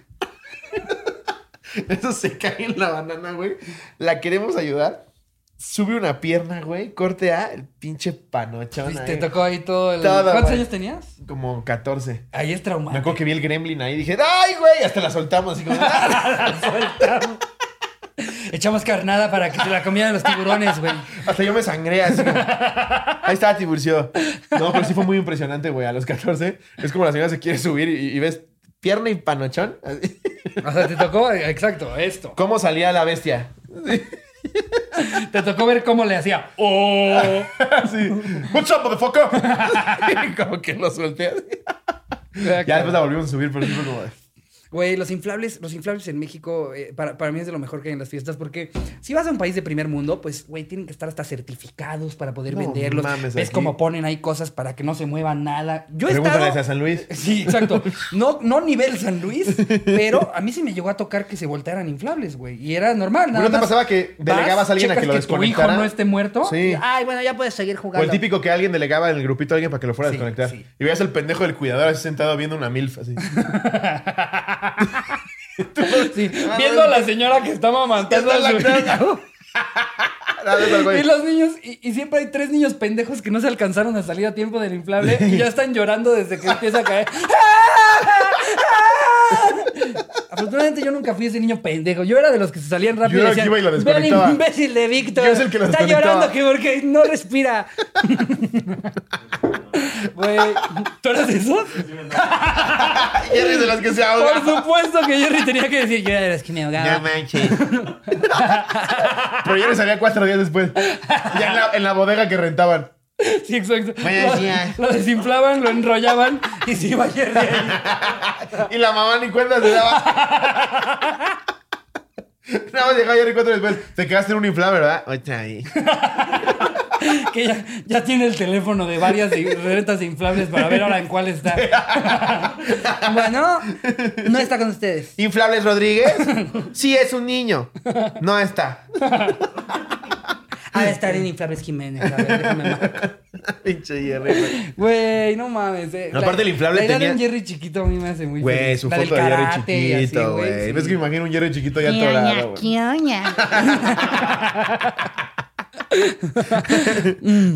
Eso se cae en la banana, güey. La queremos ayudar. Sube una pierna, güey. Corte A, el pinche panochón. Te ahí. tocó ahí todo el... Todo, ¿Cuántos güey. años tenías? Como 14. Ahí es Me traumante. acuerdo que vi el gremlin ahí y dije, ¡ay, güey! Hasta la soltamos así como. Soltamos. Echamos carnada para que se la comieran los tiburones, güey. Hasta yo me sangré así. como- Ahí estaba Tiburcio. No, pero sí fue muy impresionante, güey. A los 14 es como la señora se quiere subir y, y ves pierna y panochón. O sea, te tocó, exacto, esto. ¿Cómo salía la bestia? Te tocó ver cómo le hacía. ¡Oh! Así. What's up, motherfucker? Como que lo solté así. Ya después la volvimos a subir, pero sí fue como. Güey, los inflables, los inflables en México, eh, para, para mí es de lo mejor que hay en las fiestas, porque si vas a un país de primer mundo, pues, güey, tienen que estar hasta certificados para poder No venderlos. mames, Ves cómo ponen ahí cosas para que no se mueva nada. Yo he estado... a San Luis. Sí, exacto. No, no nivel San Luis, pero a mí sí me llegó a tocar que se voltearan inflables, güey. Y era normal, nada ¿No te más pasaba que vas, delegabas a alguien a que lo tu hijo desconectara? no esté muerto. Sí. Ay, bueno, ya puedes seguir O jugando. el típico que alguien delegaba en el grupito a alguien para que lo fuera a Sí, desconectar. sí. Y veías el pendejo del cuidador así sentado viendo una milf así. Sí, viendo a la señora que está mamantando a su hijo. Y los niños, y, y siempre hay tres niños pendejos que no se alcanzaron a salir a tiempo del inflable y ya están llorando desde que empieza a caer. Afortunadamente yo nunca fui ese niño pendejo. Yo era de los que se salían rápido Yo y era el que decían, iba y lo "Ve al desconectaba". imbécil de Víctor. Yo es el que lo Está llorando que porque no respira. Güey, ¿tú eras de esos? Y eres de las que se ahoga. Por supuesto que Jerry tenía que decir, yo era de los que me ahogaba. No manches. Pero yo le salía cuatro días después. Ya en la, en la bodega que rentaban. Sí, exacto. Buenos Lo- días. Lo desinflaban, lo enrollaban y se iba Jerry ahí. Y la mamá ni cuenta se daba. Nada más llegaba Jerry cuatro después. Te quedaste en un inflable, ¿verdad? Otra ahí. Que ya, ya tiene el teléfono de varias de inflables para ver ahora en cuál está. bueno, no está con ustedes. ¿Inflables Rodríguez? Sí, es un niño. No está. Ha de estar en Inflables Jiménez. A ver, déjame marcar. Pinche Jerry, güey. Güey, no mames. eh. No, aparte el inflable la idea de tenía- un Jerry chiquito a mí me hace muy Güey, feliz. su La del foto de Jerry chiquito, güey. sí. ¿Ves que me imagino un Jerry chiquito ya atorado, güey?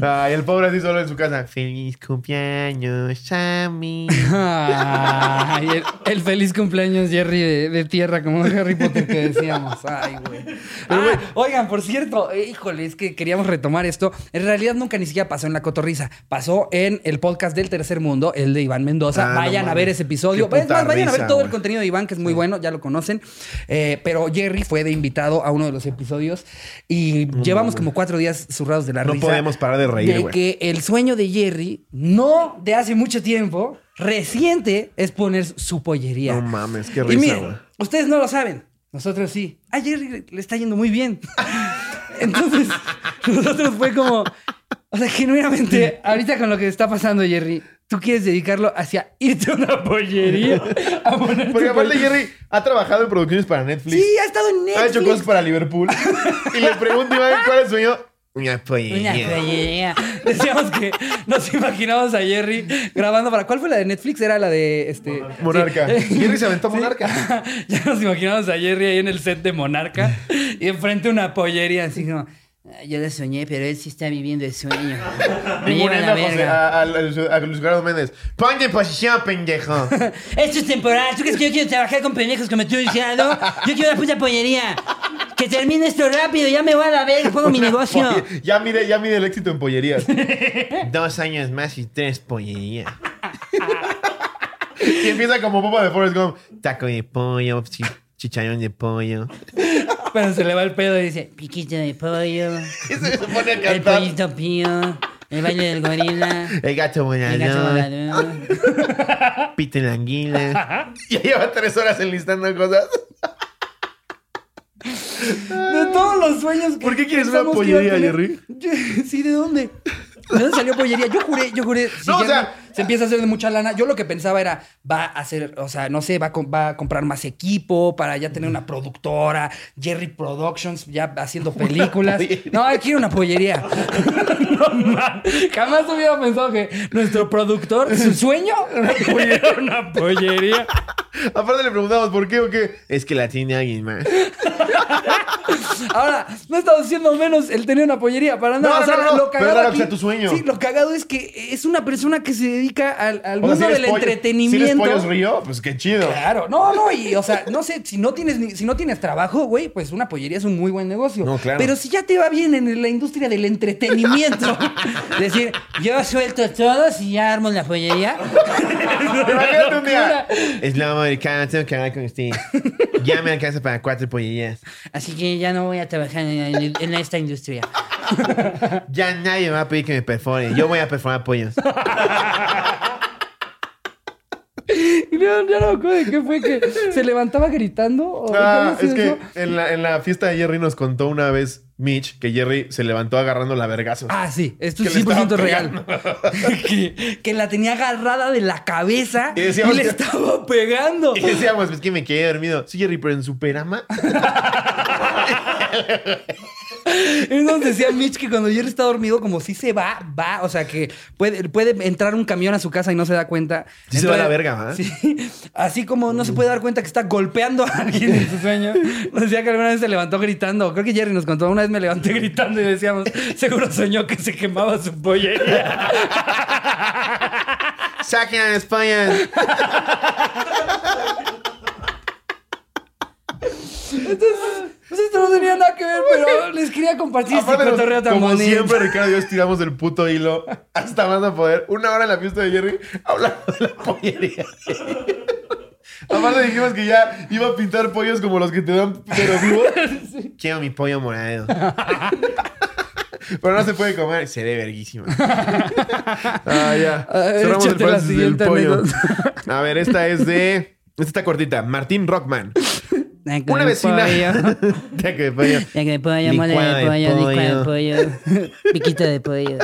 Ay, el pobre así solo en su casa. Feliz cumpleaños, Sammy. Ay, el, el feliz cumpleaños Jerry de, de tierra, como Harry Potter que decíamos. Ay, güey. Ah, oigan, por cierto, eh, híjole, es que queríamos retomar esto. En realidad nunca ni siquiera pasó en La Cotorriza. Pasó en el podcast del Tercer Mundo, el de Iván Mendoza. Ah, no vayan a ver ese episodio. Es más, vayan a ver todo el contenido de Iván, que es muy bueno, ya lo conocen. Eh, pero Jerry fue de invitado a uno de los episodios y llevamos como cuatro días zurrados de la No risa. podemos parar de reír, De güey. que el sueño de Jerry, no de hace mucho tiempo, reciente, es poner su pollería. No mames, qué Y risa, miren, güey. ustedes no lo saben. Nosotros sí. A Jerry le está yendo muy bien. Entonces, nosotros fue como. O sea, genuinamente, ahorita con lo que está pasando, Jerry, tú quieres dedicarlo hacia irte a una pollería a poner Porque aparte Jerry ha trabajado en producciones para Netflix. Sí, ha estado en Ha Netflix. hecho cosas para Liverpool. y le pregunto a cuál es su sueño. Una Una pollería. pollería. Decíamos que nos imaginábamos a Jerry grabando para. ¿Cuál fue la de Netflix? Era la de este. Monarca. sí. Jerry se aventó Monarca. ya nos imaginamos a Jerry ahí en el set de Monarca y enfrente una pollería así como. "Ay, Yo lo soñé, pero él sí está viviendo el sueño. Me lleva la a, verga. a, a- a Luis Gerardo Méndez. Ponte en posición, pendejo. Esto es temporal. ¿Tú crees que yo quiero trabajar con pendejos como tú, Gerardo? Yo quiero una puta pollería. Que termine esto rápido. Ya me voy a la verga. Pongo mi negocio. Ya mide, ya mide el éxito en pollerías. Dos años más y tres pollerías. y empieza como Popa de Forrest Gump. Taco de pollo, chi- chicharrón de pollo. Pero se le va el pedo y dice: Piquito de pollo. Y se pone a El cantar. pollito pío. El baile del gorila. El gato El gato volador. volador. Pito en la anguila. Ya lleva tres horas enlistando cosas. De todos los sueños que ¿Por qué quieres una pensamos que iba a pollería, tener- Jerry? Sí, ¿de dónde? ¿De dónde salió pollería? Yo juré, yo juré. Si No, o sea- se empieza a hacer de mucha lana. Yo lo que pensaba era, va a hacer, o sea, no sé, va a, va a comprar más equipo para ya tener una productora, Jerry Productions, ya haciendo películas. No, él quiere una pollería. no, man. Jamás hubiera pensado que nuestro productor, su sueño, era una pollería. Aparte le preguntamos por qué o qué. Es que la tiene alguien más. Ahora, no estamos haciendo menos el tener una pollería para nada. No, o sea, no, no, lo pero cagado raro aquí- que sea tu sueño. Sí, lo cagado es que es una persona que se dedica al, al O sea, mundo si del pollo- entretenimiento. Si eres pollos río, pues qué chido. Claro, no, no, y o sea, no sé, si no tienes si no tienes trabajo, güey, pues una pollería es un muy buen negocio. No, claro. Pero si ya te va bien en la industria del entretenimiento, decir, yo suelto todos y ya armo la pollería. Imagínate un día. Locura. Es la americana, tengo que hablar con usted. Ya me alcanza para cuatro pollerías. Así que ya no voy a trabajar en, en esta industria. Ya nadie me va a pedir que me perfore. Yo voy a perforar. Y no, ya no me acuerdo de qué fue que se levantaba gritando. ¿o Ah, es que en la, en la fiesta de Jerry nos contó una vez Mitch que Jerry se levantó agarrando la vergazos. Ah, sí, esto es le estaba 100% real. que, que la tenía agarrada de la cabeza Y le estaba pegando. Y decíamos, pues que me quedé dormido. Sí, Jerry, pero en su perama. Entonces decía Mitch que cuando Jerry está dormido, como si se va, va. O sea, que puede, puede entrar un camión a su casa y no se da cuenta. Sí se va a la verga, ¿va? Sí. Así como no se puede dar cuenta que está golpeando a alguien en su sueño. Nos decía que alguna vez se levantó gritando. Creo que Jerry nos contó. Una vez me levanté gritando y decíamos, seguro soñó que se quemaba su pollería. ¡Saquen a España! Pues esto no tenía nada que ver, pero les quería compartir este cotorreo tan como bonito. siempre, Ricardo y yo estiramos el puto hilo hasta más no poder. Una hora en la fiesta de Jerry hablando de la pollería. Aparte dijimos que ya iba a pintar pollos como los que te dan pero vivo. Quiero mi pollo morado. Pero no se puede comer. Seré verguísima. Ah, ya. A ver, Cerramos el la del pollo. A ver, esta es de... Esta está cortita. Martín Rockman. Una vecina. Ya que pollo. Ya que de pollo, mole de de pollo, licuado de pollo. pollo, piquito de pollo.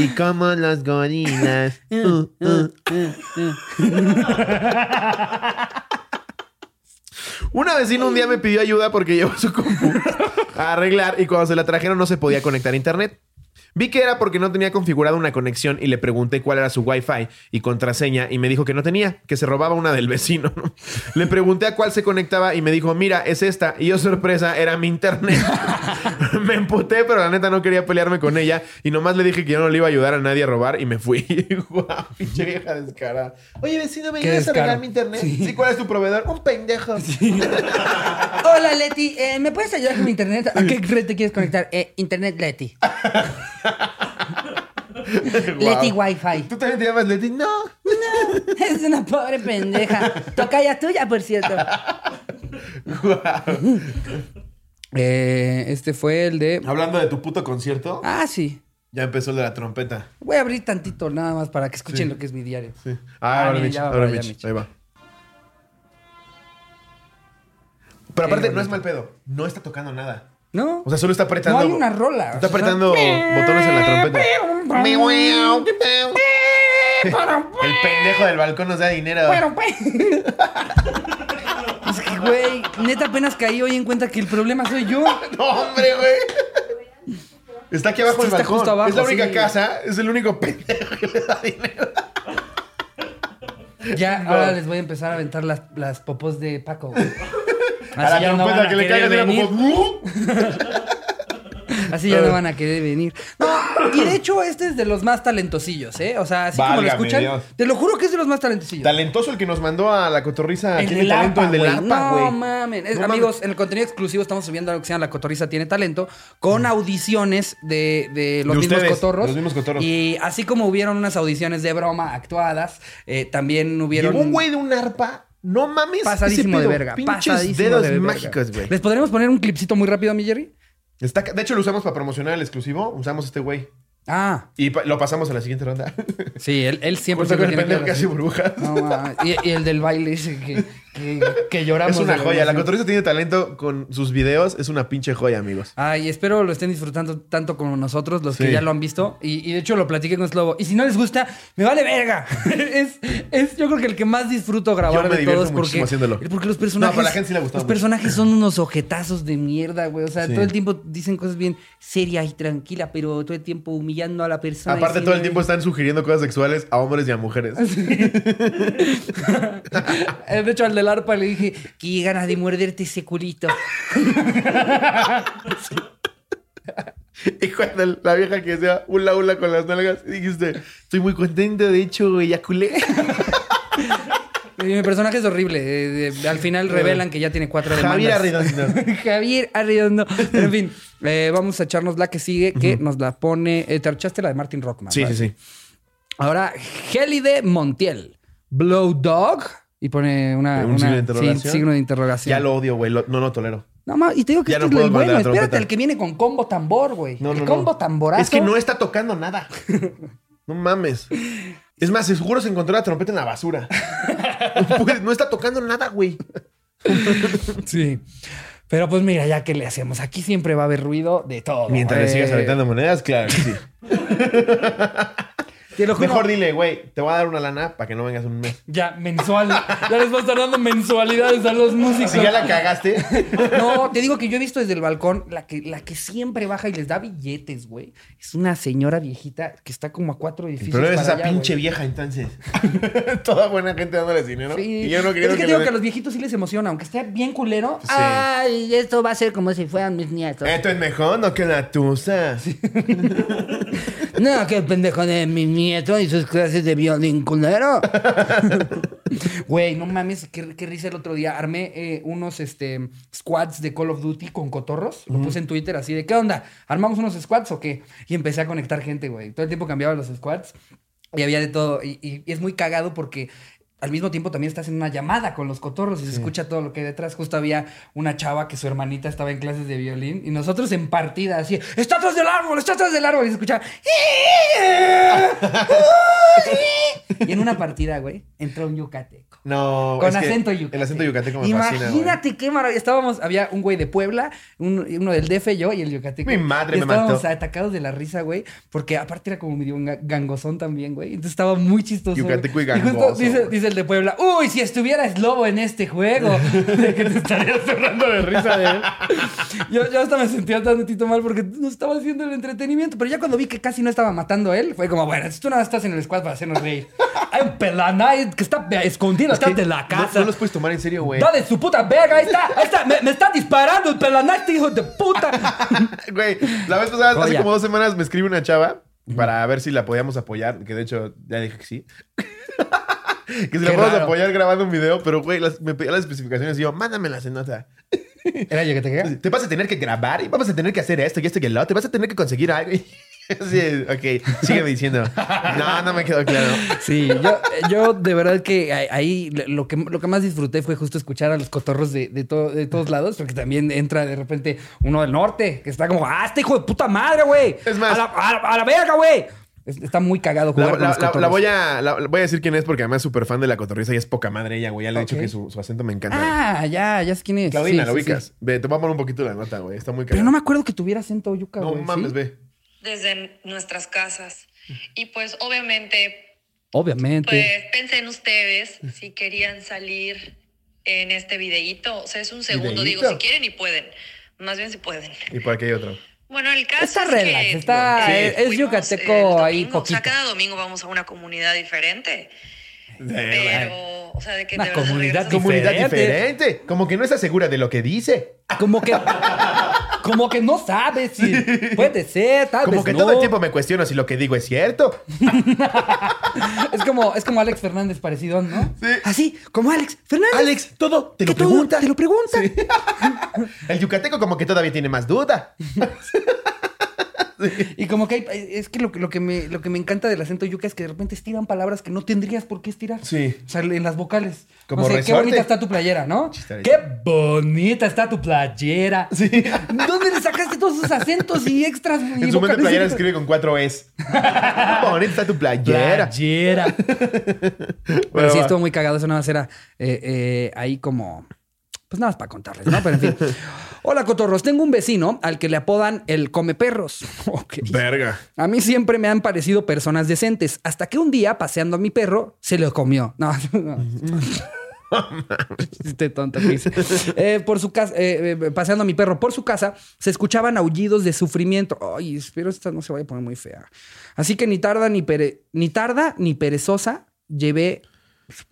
Y como los gorilas. Uh, uh. Una vecina un día me pidió ayuda porque llevó su compu a arreglar y cuando se la trajeron no se podía conectar a internet. Vi que era porque no tenía configurada una conexión y le pregunté cuál era su Wi-Fi y contraseña y me dijo que no tenía, que se robaba una del vecino. ¿no? Le pregunté a cuál se conectaba y me dijo, mira, es esta. Y yo, sorpresa, era mi internet. me emputé, pero la neta no quería pelearme con ella y nomás le dije que yo no le iba a ayudar a nadie a robar y me fui. Guau, pinche vieja descarada. Oye, vecino, ¿me ayudas a arreglar mi internet? Sí. Sí. ¿cuál es tu proveedor? Un pendejo. Hola, Leti. eh, ¿Me puedes ayudar con mi internet? ¿A qué red te quieres conectar? Eh, internet Leti. Leti. Wi-Fi. ¿Tú también te llamas Leti? No. Es una pobre pendeja. Tocaya tuya, por cierto. Eh, este fue el de. Hablando de tu puto concierto, Ah, sí. ya empezó el de la trompeta. Voy a abrir tantito nada más para que escuchen Sí. lo que es mi diario. Sí. Ah, ahora Mitch, ahora Mitch. Ahí va. Pero aparte, no es mal pedo. No está tocando nada. ¿No? O sea, solo está apretando. No hay una rola. Está o sea, apretando botones en la trompeta. El pendejo del balcón nos da dinero. Es que, güey, neta apenas caí hoy en cuenta que el problema soy yo. No, hombre, güey. Está aquí abajo Sí, está balcón. justo abajo, es la única sí. casa, es el único pendejo que le da dinero. Ya, ahora les voy a empezar a aventar las, las popos de Paco. güey. A la Así ya no van trompeta a que le querer caiga de venir. popó. Así ya no van a querer venir. No, y de hecho este es de los más talentosillos, ¿eh? O sea, así como lo escuchan, Dios. te lo juro que es de los más talentosillos. Talentoso el que nos mandó a la cotorriza. El Tiene talento, el del güey. ARPA, güey. No mames. Es- No amigos, en el contenido exclusivo estamos subiendo algo que se llama La Cotorriza Tiene Talento con audiciones de, de los De mismos ustedes, cotorros. los mismos cotorros. Y así como hubieron unas audiciones de broma actuadas, eh, también hubieron. Llegó un güey de un arpa. No mames. Pasadísimo ese de verga. Pinches pasadísimo dedos de verga. mágicos, güey. ¿Les podremos poner un clipcito muy rápido, mi Jerry? Está de hecho, lo usamos para promocionar el exclusivo. Usamos este güey. Ah, Y pa- lo pasamos a la siguiente ronda. sí, él, él siempre. Con el pendejo que hace burbujas. No, y, y el del baile ese que, que, que lloramos. Es una de joya. La cotorriza tiene talento con sus videos. Es una pinche joya, amigos. Ay, espero lo estén disfrutando tanto como nosotros, los que ya lo han visto. Y, y de hecho lo platiqué con Slobo. Y si no les gusta, me vale verga. es, es yo creo que el que más disfruto grabar Yo me de todos porque, haciéndolo. porque los personajes. No, pero a la gente sí le gustó Los mucho. personajes son unos ojetazos de mierda, güey. O sea, Sí. todo el tiempo dicen cosas bien serias y tranquilas, pero todo el tiempo humillando a la persona. Aparte, todo el tiempo están sugiriendo cosas sexuales a hombres y a mujeres. De hecho, al del arpa le dije, qué ganas de morderte ese culito. Y cuando la vieja que decía hula hula con las nalgas, dijiste, estoy muy contento, de hecho, eyaculé. Mi personaje es horrible. eh, al final revelan que ya tiene cuatro demandas. Javier Arredondo. Javier Arredondo. Pero en fin, eh, vamos a echarnos la que sigue, que nos la pone. eh, te echaste la de Martin Rockman. Sí, ¿vale? sí, sí. Ahora, Gelide Montiel. Blow Dog. Y pone una, Un una- signo de sí, interrogación. signo de interrogación. Ya lo odio, güey. lo- no lo tolero. No, ma, y te digo que Ya este no es puedo bueno. Espérate, el que viene con combo tambor, güey. No, el combo tamborazo. Es que no está tocando nada. No mames. Es más, seguro se encontró la trompeta en la basura. Pues, no está tocando nada, güey. Sí. Pero pues mira, ya que le hacemos. Aquí siempre va a haber ruido de todo. Mientras le sigas aventando monedas, claro que sí. te lo juro. Mejor dile, güey, te voy a dar una lana para que no vengas un mes. Ya, mensual. ya les va a estar dando mensualidades a los músicos. Si ya la cagaste, No, te digo que yo he visto desde el balcón la que, la que siempre baja y les da billetes, güey. Es una señora viejita que está como a cuatro edificios. pero eres para esa allá, pinche güey. vieja entonces. Toda buena gente dándoles dinero. Sí. Y yo no quería es que, que, digo le que a los viejitos sí les emociona, aunque esté bien culero. Sí. Ay, esto va a ser como si fueran mis nietos. Esto es mejor, no que la tusa. No, que pendejo de mi nieto y sus clases de violín culero. Güey, no mames, qué, qué risa el otro día. Armé eh, unos este, squads de Call of Duty con cotorros. Lo puse en Twitter así de, ¿qué onda? ¿Armamos unos squads o qué? Y empecé a conectar gente, güey. Todo el tiempo cambiaba los squads y había de todo. Y, y- y es muy cagado porque al mismo tiempo también estás en una llamada con los cotorros y se escucha todo lo que hay detrás. Justo había una chava que su hermanita estaba en clases de violín y nosotros en partida así, ¡está atrás del árbol! ¡está atrás del árbol! Y se escuchaba... y en una partida, güey, entró un yucateco. No, Con acento yucateco. El acento yucateco me güey. Imagínate qué maravilla. Estábamos, había un güey de Puebla, un- uno del DF, yo y el yucateco. Mi madre y me estábamos mató. atacados de la risa, güey, porque aparte era como medio ga- gangosón también, güey. Entonces estaba muy chistoso. Yucateco y justo gangoso, dice, güey. dice el de Puebla. Uy, si estuvieras lobo en este juego. De que te estarías cerrando de risa de él. Yo, yo hasta me sentía tantito mal porque no estaba haciendo el entretenimiento. Pero ya cuando vi que casi no estaba matando a él, fue como, bueno, tú nada estás en el squad para hacernos reír. Hay un pelanay que está escondido atrás de la No, casa. no los puedes tomar en serio, güey. ¡Dale su puta verga! Ahí está, ahí está. Me, me está disparando el pelanay, este hijo de puta. Güey, la vez pasada, hace como dos semanas, me escribe una chava para ver si la podíamos apoyar, que de hecho ya dije que sí. que si Qué la podemos apoyar grabando un video, pero güey, las- me pedía las especificaciones y yo, mándamelas en nota. ¿Era yo que te quedé? Te vas a tener que grabar y vamos a tener que hacer esto y esto y el otro. Te vas a tener que conseguir algo. Sí, ok, sígueme diciendo. No, no me quedó claro. Sí, yo, yo de verdad que ahí- lo que, lo que más disfruté fue justo escuchar a los cotorros de, de, to- de todos lados, porque también entra de repente uno del norte, que está como, ¡ah, este hijo de puta madre, güey! Es más- ¡A la, a la- a la verga, güey! Es- Está muy cagado La, jugar con la- los la- cotorros. la voy a, la- voy a decir quién es porque además es súper fan de la cotorriza y es poca madre ella, güey. Ya le he Ok. dicho que su, su acento me encanta. Ah, ya, ya sé quién es. Claudina, Sí, ¿lo sí, ubicas? sí. Ve, te voy a poner un poquito la nota, güey. Está muy Pero cagado. no me acuerdo que tuviera acento yuca, No güey. mames, ve. Desde nuestras casas. Y pues obviamente, Obviamente. pues pensé en ustedes si querían salir en este videíto. O sea, es un segundo, ¿Videíto? digo, si quieren y pueden. Más bien si pueden. Y por aquí hay otro. Bueno, el caso Está es relax, que está- Sí. es- es yucateco ahí. O sea, poquito. cada domingo vamos a una comunidad diferente. Pero, o sea, de que Una de comunidad regresas- Comunidad Diferente. diferente. Como que no está segura de lo que dice. Como que... como que no sabes si puede ser, tal Como vez que no. todo el tiempo me cuestiono si lo que digo es cierto. Es como, es como Alex Fernández parecido, ¿no? Sí. Así, como Alex Fernández. Alex, todo te lo pregunta. Te lo pregunta. El yucateco como que todavía tiene más duda. Y como que hay, es que lo, que- lo que me, lo que me encanta del acento yuca es que de repente estiran palabras que no tendrías por qué estirar. Sí. O sea, en las vocales. Como no sé, qué bonita está tu playera, ¿no? Qué bonita está tu playera. Sí. ¿Dónde le sacaste todos esos acentos y extras? y En su mente playera escribe con cuatro Es. Bonita está tu playera. Playera. Pero Bueno, sí, va. estuvo muy cagado. Eso nada más era eh, eh, ahí como. Pues nada más para contarles, ¿no? Pero en fin. Hola, cotorros. Tengo un vecino al que le apodan el come perros. Ok. Verga. A mí siempre me han parecido personas decentes, hasta que un día, paseando a mi perro, se lo comió. No, no. Este tonto. Eh, por su casa, eh, eh, paseando a mi perro por su casa, se escuchaban aullidos de sufrimiento. Ay, espero esta no se vaya a poner muy fea. Así que ni tarda ni, pere- ni tarda ni perezosa, llevé.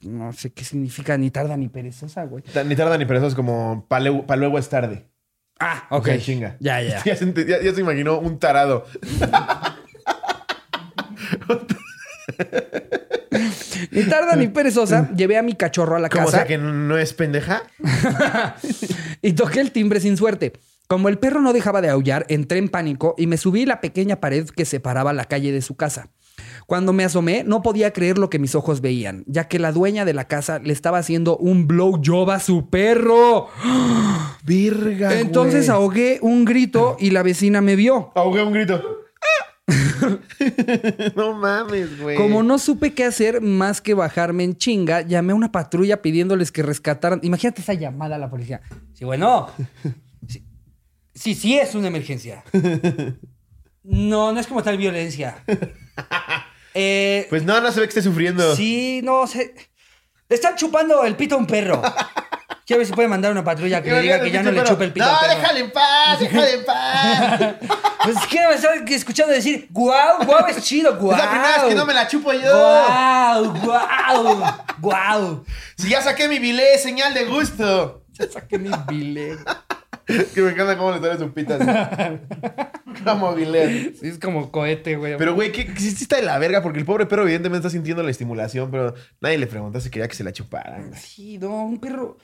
No sé qué significa ni tarda ni perezosa, güey. Ni tarda ni perezoso es como para luego es tarde. Ah, O ok. sea, chinga. Ya, ya. Ya ya- ya se imaginó un tarado. Ni tarda ni perezosa, llevé a mi cachorro a la Como o casa. sea que no es pendeja. y toqué el timbre sin suerte. Como el perro no dejaba de aullar, entré en pánico y me subí la pequeña pared que separaba la calle de su casa. Cuando me asomé, no podía creer lo que mis ojos veían, ya que la dueña de la casa le estaba haciendo un blowjob a su perro. Virga. Entonces güey. ahogué un grito y la vecina me vio. ahogué un grito. no mames, güey. Como no supe qué hacer más que bajarme en chinga, llamé a una patrulla pidiéndoles que rescataran. Imagínate esa llamada a la policía. Sí, bueno. Sí, sí, es una emergencia. No, no es como tal violencia. Eh, Pues no, no se ve que esté sufriendo. sí, no, se... Le están chupando el pito a un perro. Quiero ver si puede mandar una patrulla que le diga que ya no le chupe el pito No, al perro. déjale en paz, déjale en paz. Pues es que me estaba escuchando decir, guau, guau, es chido, guau. Es la primera vez que no me la chupo yo. Guau, guau, guau. Si ya saqué mi bilé, señal de gusto. Ya saqué mi bilé. que me encanta cómo le sale su pita así. Como bilé. Sí, es como cohete, güey. Pero, güey, ¿qué, qué sí está de la verga? Porque el pobre perro evidentemente está sintiendo la estimulación, pero nadie le preguntó si quería que se la chuparan. Sí, no, un perro.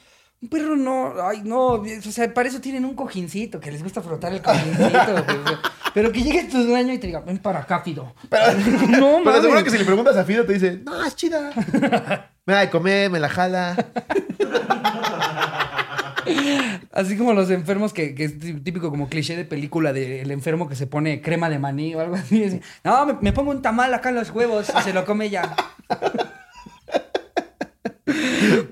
Un perro no. Ay, no. O sea, para eso tienen un cojincito que les gusta frotar el cojincito. güey. Pero que llegue tu dueño y te diga, ven para acá, Fido. Pero, No, pero seguro que si le preguntas a Fido te dice, no, es chida. Me da de comer, me la jala. Así como los enfermos que, que es típico como cliché de película del enfermo que se pone crema de maní o algo así. así, No, me, me pongo un tamal acá en los huevos y se lo come ya.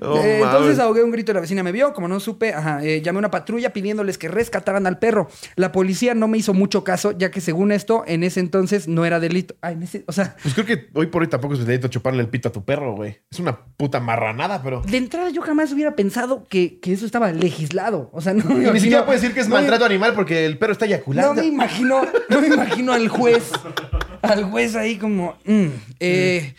Oh, Eh, entonces ahogué un grito y la vecina me vio, como no supe, ajá, eh, llamé a una patrulla pidiéndoles que rescataran al perro. La policía no me hizo mucho caso, ya que según esto, en ese entonces no era delito. Ay, en ese- o sea, Pues creo que hoy por hoy tampoco es delito chuparle el pito a tu perro, güey. Es una puta marranada, pero. de entrada yo jamás hubiera pensado que, que eso estaba legislado. O sea, no me Ni siquiera puedes decir que es no maltrato animal porque el perro está No eyaculando. me imagino, no me imagino al juez, al juez ahí como, mm, eh,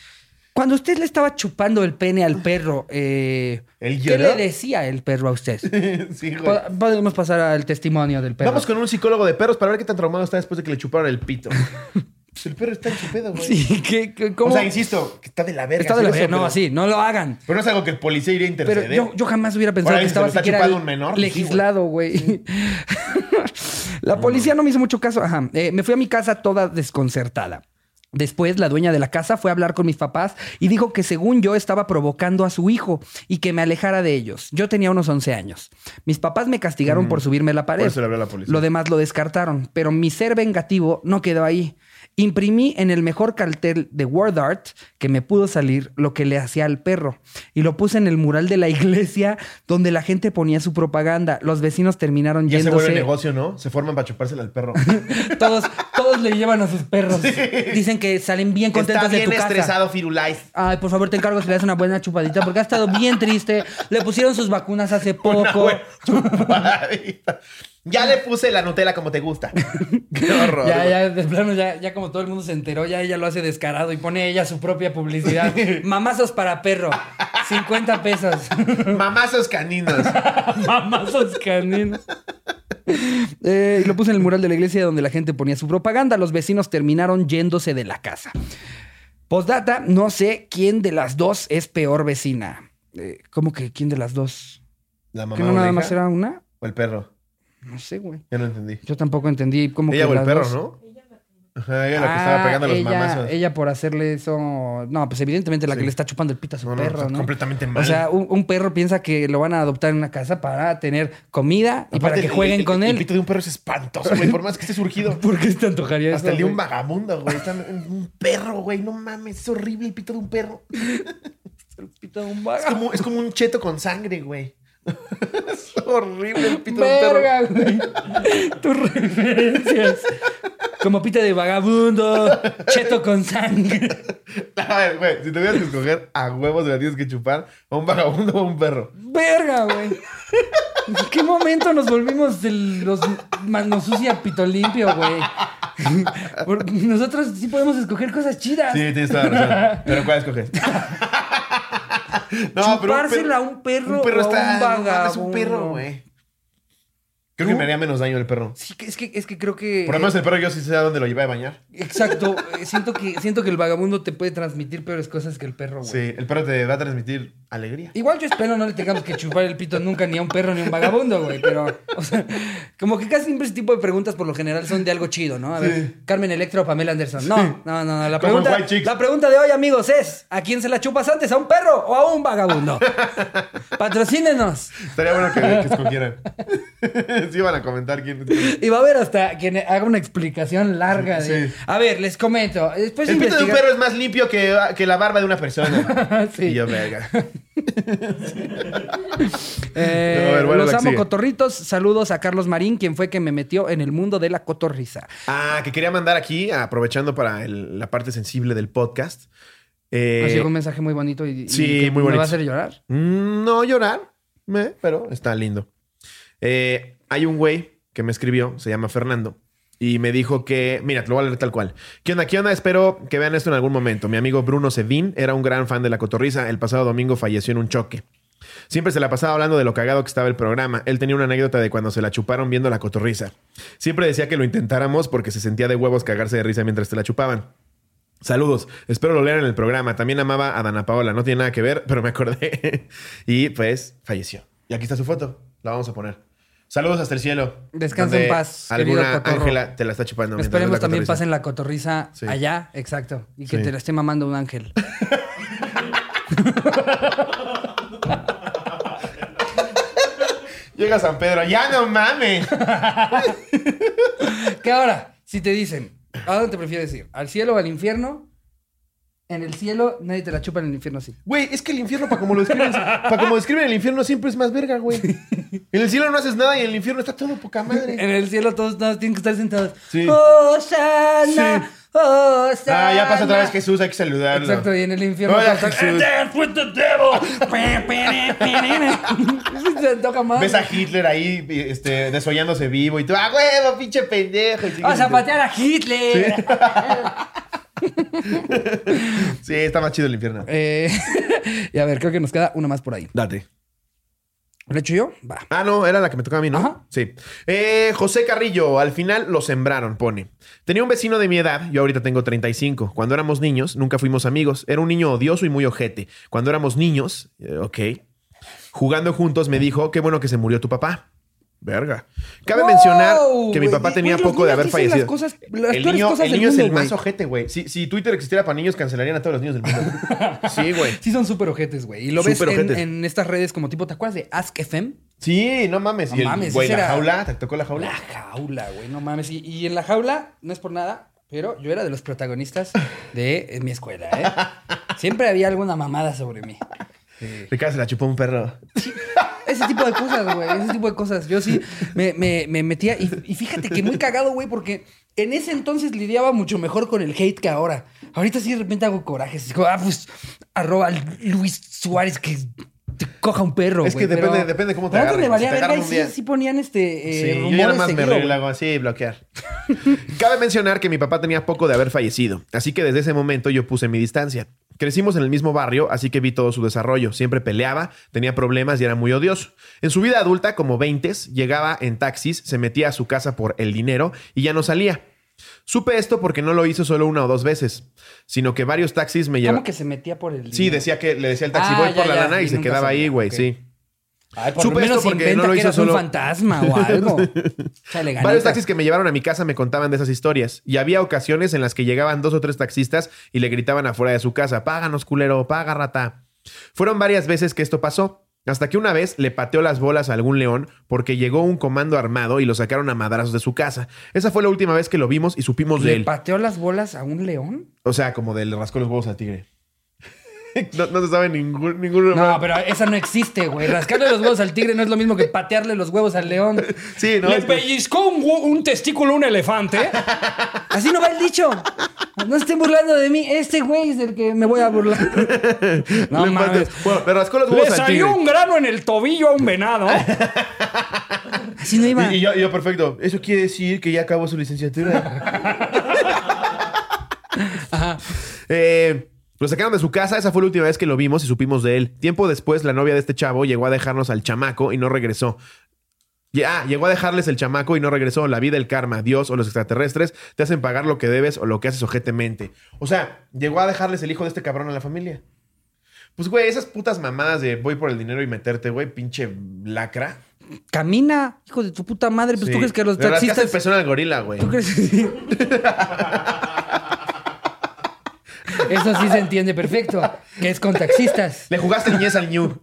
cuando usted le estaba chupando el pene al perro, eh, ¿Él ¿qué le decía el perro a usted? sí, güey. Po- Podemos pasar al testimonio del perro. Vamos con un psicólogo de perros para ver qué tan traumado está después de que le chuparon el pito. pues el perro está en su pedo, güey. Sí, ¿qué, qué- cómo? O sea, insisto, que está de la verga. Está de la hacer verga. eso, No, pero- sí, no lo hagan. Pero no es algo que el policía iría a Pero interceder. yo, yo jamás hubiera pensado Ahora, que si se lo está siquiera chupando un menor, pues sí, legislado, güey. la policía no me hizo mucho caso. Ajá. Eh, me fui a mi casa toda desconcertada. Después, la dueña de la casa fue a hablar con mis papás y dijo que según yo estaba provocando a su hijo y que me alejara de ellos. Yo tenía unos 11 años. Mis papás me castigaron por subirme a la pared. Por eso le a la policía. Lo demás lo descartaron, pero mi ser vengativo no quedó ahí. Imprimí en el mejor cartel de Word Art que me pudo salir lo que le hacía al perro y lo puse en el mural de la iglesia donde la gente ponía su propaganda. Los vecinos terminaron Ya se yéndose. vuelve negocio, ¿no? Se forman para chupársela al perro. todos, todos le llevan a sus perros. Dicen que salen bien contentos está bien de tu casa. estresado Firulais. Ay, por favor, te encargo que le das una buena chupadita porque ha estado bien triste. Le pusieron sus vacunas hace poco. Chupadita. Ya le puse la Nutella como te gusta. Qué horror. Ya, ya, de plano, ya, ya como todo el mundo se enteró, ya ella lo hace descarado y pone ella su propia publicidad. Mamazos para perro, 50 pesos. Mamazos caninos. Mamazos caninos. Eh, y lo puse en el mural de la iglesia donde la gente ponía su propaganda. Los vecinos terminaron yéndose de la casa. Postdata, no sé quién de las dos es peor vecina. Eh, ¿Cómo que quién de las dos? La mamá ¿Que no nada más era una? o el perro. No sé, güey. Ya no entendí. Yo tampoco entendí cómo Ella que o el perro, dos- ¿no? Ajá, ella la que estaba Ah, pegando a los ella, mamazos. Ella por hacerle eso. No, pues evidentemente la Sí. que le está chupando el pito a su No, no, perro, está ¿no? completamente mal. O sea, un, un perro piensa que lo van a adoptar en una casa para tener comida y para que el- jueguen el- con El él. pito de un perro es espantoso, güey. Por más que esté surgido. ¿Por qué te antojaría Hasta eso, el de un vagabundo, güey. Un perro, güey. No mames. Es horrible el pito de un perro. El pito de un Es vaga. como, es como un cheto con sangre, güey. es horrible el pito de un perro. Verga, güey. Tus referencias. Como pita de vagabundo, cheto con sangre. A ver, güey. Si tuvieras que escoger a huevos, le tienes que chupar a un vagabundo o a un perro. Verga, güey. ¿En qué momento nos volvimos de los manos sucia pito limpio, güey? Nosotros sí podemos escoger cosas chidas. Sí, tienes toda la razón. Pero ¿cuál escoges? Chupársela a un perro o un no vagabundo. Es un perro, güey. Creo que me haría menos daño el perro. Sí, es que, es que creo que. Por lo menos el perro yo sí sé a dónde lo llevé a bañar. Exacto. eh, Siento que, siento que el vagabundo te puede transmitir peores cosas que el perro, güey. Sí, el perro te va a transmitir alegría. Igual yo espero no le tengamos que chupar el pito nunca ni a un perro ni a un vagabundo, güey. Pero, o sea, como que casi siempre ese tipo de preguntas por lo general son de algo chido, ¿no? A ver, Sí. Carmen Electra o Pamela Anderson. No, no, no, no. La Como pregunta, la pregunta de hoy, amigos, es: ¿a quién se la chupas antes? ¿A un perro o a un vagabundo? Patrocínenos. Estaría bueno que, que escogieran. sí, van a comentar quién. Y va a haber hasta quien haga una explicación larga de. Sí. A ver, les comento. Después El pito de un investigar- perro es más limpio que, que la barba de una persona. Sí. Y yo, verga. Eh, A ver, bueno, los amo sigue. cotorritos. Saludos a Carlos Marín, quien fue que me metió en el mundo de la cotorriza. Ah, que quería mandar aquí, aprovechando para el- la parte sensible del podcast. Eh, Nos llegó un mensaje muy bonito y, y sí, que muy me bonito. va a hacer llorar. mm, No llorar, eh, pero está lindo. Eh, hay un güey que me escribió, se llama Fernando, y me dijo que, mira, te lo voy a leer tal cual. ¿Qué onda? ¿Qué onda? Espero que vean esto en algún momento. Mi amigo Bruno Sedín era un gran fan de la cotorriza. El pasado domingo falleció en un choque. Siempre se la pasaba hablando de lo cagado que estaba el programa. Él tenía una anécdota de cuando se la chuparon viendo la cotorriza. Siempre decía que lo intentáramos porque se sentía de huevos cagarse de risa mientras te la chupaban. Saludos, espero lo lean en el programa. También amaba a Dana Paola, no tiene nada que ver, pero me acordé. y pues falleció. Y aquí está su foto, la vamos a poner. Saludos hasta el cielo. Descansa en paz, Alguna. Ángela te la está chupando. Esperemos también pasen la cotorriza Sí. allá, exacto. Y que Sí. te la esté mamando un ángel. Llega San Pedro, ya no mames. ¿Qué ahora? Si te dicen, ¿a dónde te prefieres ir? ¿Al cielo o al infierno? En el cielo nadie te la chupa, en el infierno sí. Güey, es que el infierno, para como lo describen, para como describen el infierno, siempre es más verga, güey. En el cielo no haces nada y en el infierno está todo poca madre. En el cielo todos, todos tienen que estar sentados. Sí. Hosanna, Hosanna. Ah, ya pasa otra vez Jesús, hay que saludarlo. Exacto, y en el infierno Hola, Jesús. "And the devil". Se toca más. Ves a Hitler ahí este, desollándose vivo y tú, ¡ah, huevo, pinche pendejo! Vamos a patear a Hitler. Sí, está más chido el infierno. Eh, y a ver, creo que nos queda una más por ahí. Date. ¿Lo he hecho yo? Va. Ah, no, era la que me tocaba a mí, ¿no? Ajá. Sí. Eh, José Carrillo, al final lo sembraron, pone. Tenía un vecino de mi edad, yo ahorita tengo 35. Cuando éramos niños, nunca fuimos amigos. Era un niño odioso y muy ojete. Cuando éramos niños, eh, ok. Jugando juntos me dijo, qué bueno que se murió tu papá. Verga. Cabe Wow, mencionar que mi papá tenía poco de haber fallecido. las cosas- las el niño, cosas el niño es el más ojete, güey. Si, si Twitter existiera para niños, cancelarían a todos los niños del mundo. Sí, güey. Sí, son súper ojetes, güey. Y lo ves en, estas redes como tipo, ¿te acuerdas de Ask FM? Sí, no mames. No y el, mames, güey, la era- jaula, ¿te tocó la La jaula? jaula, güey, no mames. Y, y en la jaula, no es por nada, pero yo era de los protagonistas de mi escuela, ¿eh? Siempre había alguna mamada sobre mí. Ricardo se la chupó un perro. Ese tipo de cosas, güey. Ese tipo de cosas. Yo sí me, me- me metía. Y, y fíjate que muy cagado, güey, porque en ese entonces lidiaba mucho mejor con el hate que ahora. Ahorita sí de repente hago corajes. Digo, ah, pues, arroba Luis Suárez que te coja un perro. Es que depende- pero- depende cómo te antes agarren. me valía Si verga y sí, sí ponían este. Eh, Sí, rumores nada más me y bloquear. Cabe mencionar que mi papá tenía poco de haber fallecido, así que desde ese momento yo puse mi distancia. Crecimos en el mismo barrio, así que vi todo su desarrollo. Siempre peleaba, tenía problemas y era muy odioso. En su vida adulta, como 20, llegaba en taxis, se metía a su casa por el dinero y ya no salía. Supe esto porque no lo hizo solo una o dos veces, sino que varios taxis me llevaban. ¿Cómo que se metía por el. Sí, decía que le decía al taxi, Ah, voy ya, por la ya, lana y, y se quedaba ahí, güey, ok. sí. Ay, por Supe lo menos esto porque no lo hizo solo- un fantasma o algo. Chale. Varios taxis que me llevaron a mi casa me contaban de esas historias. Y había ocasiones en las que llegaban dos o tres taxistas y le gritaban afuera de su casa: Páganos, culero, paga, rata. Fueron varias veces que esto pasó. Hasta que una vez le pateó las bolas a algún león porque llegó un comando armado y lo sacaron a madrazos de su casa. Esa fue la última vez que lo vimos y supimos de ¿Le él. pateó las bolas a un león? O sea, como de le rascó los huevos al tigre. no, no se sabe ningún, ningún No, pero esa no existe, güey. Rascarle los huevos al tigre no es lo mismo que patearle los huevos al león. Sí, no. Le es que- pellizcó un, testículo a un elefante. Así no va el dicho. No estén burlando de mí. Este güey es el que me voy a burlar. No le, mames. bueno, le rascó los Le huevos al tigre. salió un grano en el tobillo a un venado. Así no iba. Y, y yo, y yo, perfecto. Eso quiere decir que ya acabó su licenciatura. Eh, lo sacaron de su casa, esa fue la última vez que lo vimos y supimos de él. Tiempo después, la novia de este chavo llegó a dejarnos al chamaco y no regresó. Ya, ah, llegó a dejarles el chamaco y no regresó. La vida, el karma, Dios o los extraterrestres te hacen pagar lo que debes o lo que haces ojetemente. O sea, llegó a dejarles el hijo de este cabrón a la familia. Pues, güey, esas putas mamadas de voy por el dinero y meterte, güey, pinche lacra. Camina, hijo de tu puta madre. Pues Sí. tú crees que los el taxistas. pezón al gorila, güey. ¿Tú crees? Eso sí se entiende perfecto. Que es con taxistas. Le jugaste niñez al ñu.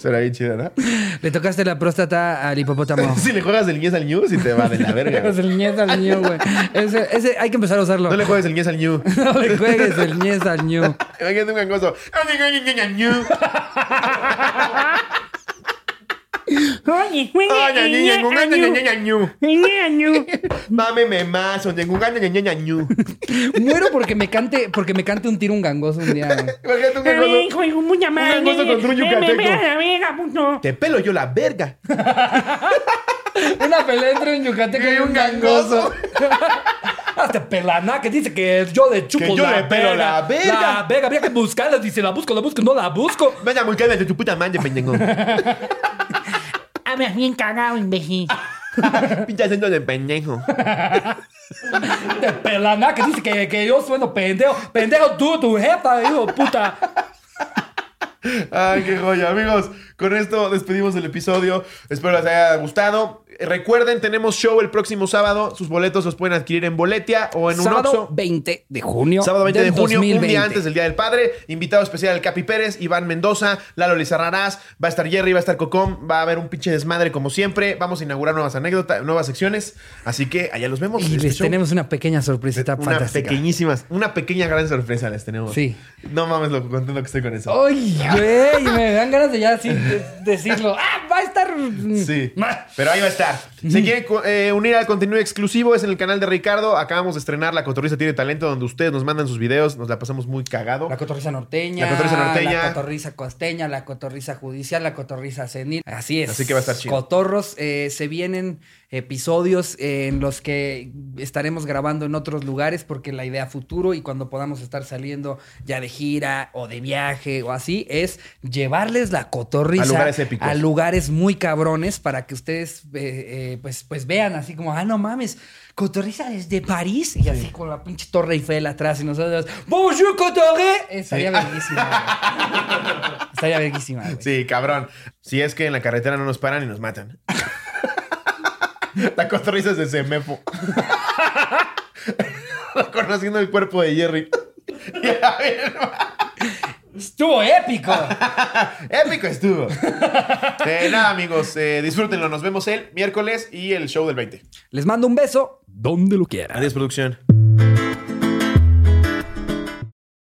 Será bien chido, ¿no? Le tocaste la próstata al hipopótamo. Si le juegas el niñez al ñu, si te va de la verga. Es el ñez al ñu, güey. Ese, ese hay que empezar a usarlo. No le juegues el niñez al ñu. No le juegues el ñez al ñu. Imagínate un gangoso. Ñu. Ay, ña, ña, ña, ña, ña, ña, ñu. Mame me más, ña, ña, ñu. Muero porque me cante, porque me cante un tiro un gangoso un día. Imagínate un gangoso. Un gangoso contra un yucateco. Te pelo yo la verga. Una pelea entre un yucateco y un gangoso. Hazte pelana que dice que yo le chupo Que yo la le pelo la verga. La verga, habría que buscarla. Dice, la busco, la busco, no la busco. Vaya muy de tu puta madre, pendejo. Hablas bien cagado, imbécil. Pinche acento de pendejo. De pelana que dice que, que yo sueno pendejo. Pendejo tú, tu jefa, hijo puta. Ay, qué joya, amigos. Con esto despedimos el episodio. Espero les haya gustado. Recuerden, tenemos show el próximo sábado. Sus boletos los pueden adquirir en Boletia o en un Sábado Oxxo. 20 de junio. Sábado 20 de junio, un 2020. día antes del Día del Padre. Invitado especial el Capi Pérez, Iván Mendoza, Lalo Lizarrarás. Va a estar Jerry, va a estar Cocom. Va a haber un pinche desmadre como siempre. Vamos a inaugurar nuevas anécdotas, nuevas secciones. Así que allá los vemos. Y Este les tenemos una pequeña sorpresita una fantástica. pequeñísima, una pequeña gran sorpresa les tenemos. Sí. No mames lo contento que estoy con eso. Ay, güey, me dan ganas de ya así decirlo. ¡Ah, va a estar! Sí, pero ahí va a estar. Si quieren eh, unir al contenido exclusivo, es en el canal de Ricardo. Acabamos de estrenar La Cotorriza Tiene Talento, donde ustedes nos mandan sus videos. Nos la pasamos muy cagado. La cotorriza norteña. La cotorriza norteña. La cotorriza costeña, la cotorriza judicial, la cotorriza senil. Así es. Así que va a estar chido. Cotorros, eh, se vienen episodios en los que estaremos grabando en otros lugares porque la idea futuro y cuando podamos estar saliendo ya de gira o de viaje o así es llevarles la cotorriza A lugares épicos. a lugares muy cabrones para que ustedes eh, eh, pues, pues vean así como, ah, no mames, cotorriza desde París y así con la pinche Torre Eiffel atrás y nosotros, bonjour cotorre. Estaría verguísima. güey. Estaría verguísima. Sí, cabrón. Si es que en la carretera no nos paran y nos matan. La es de Semefo. Conociendo el cuerpo de Jerry. Estuvo épico. Épico estuvo. Eh, nada, amigos. eh, disfrútenlo. Nos vemos el miércoles y el show del 20. Les mando un beso. Donde lo quiera. Adiós, producción.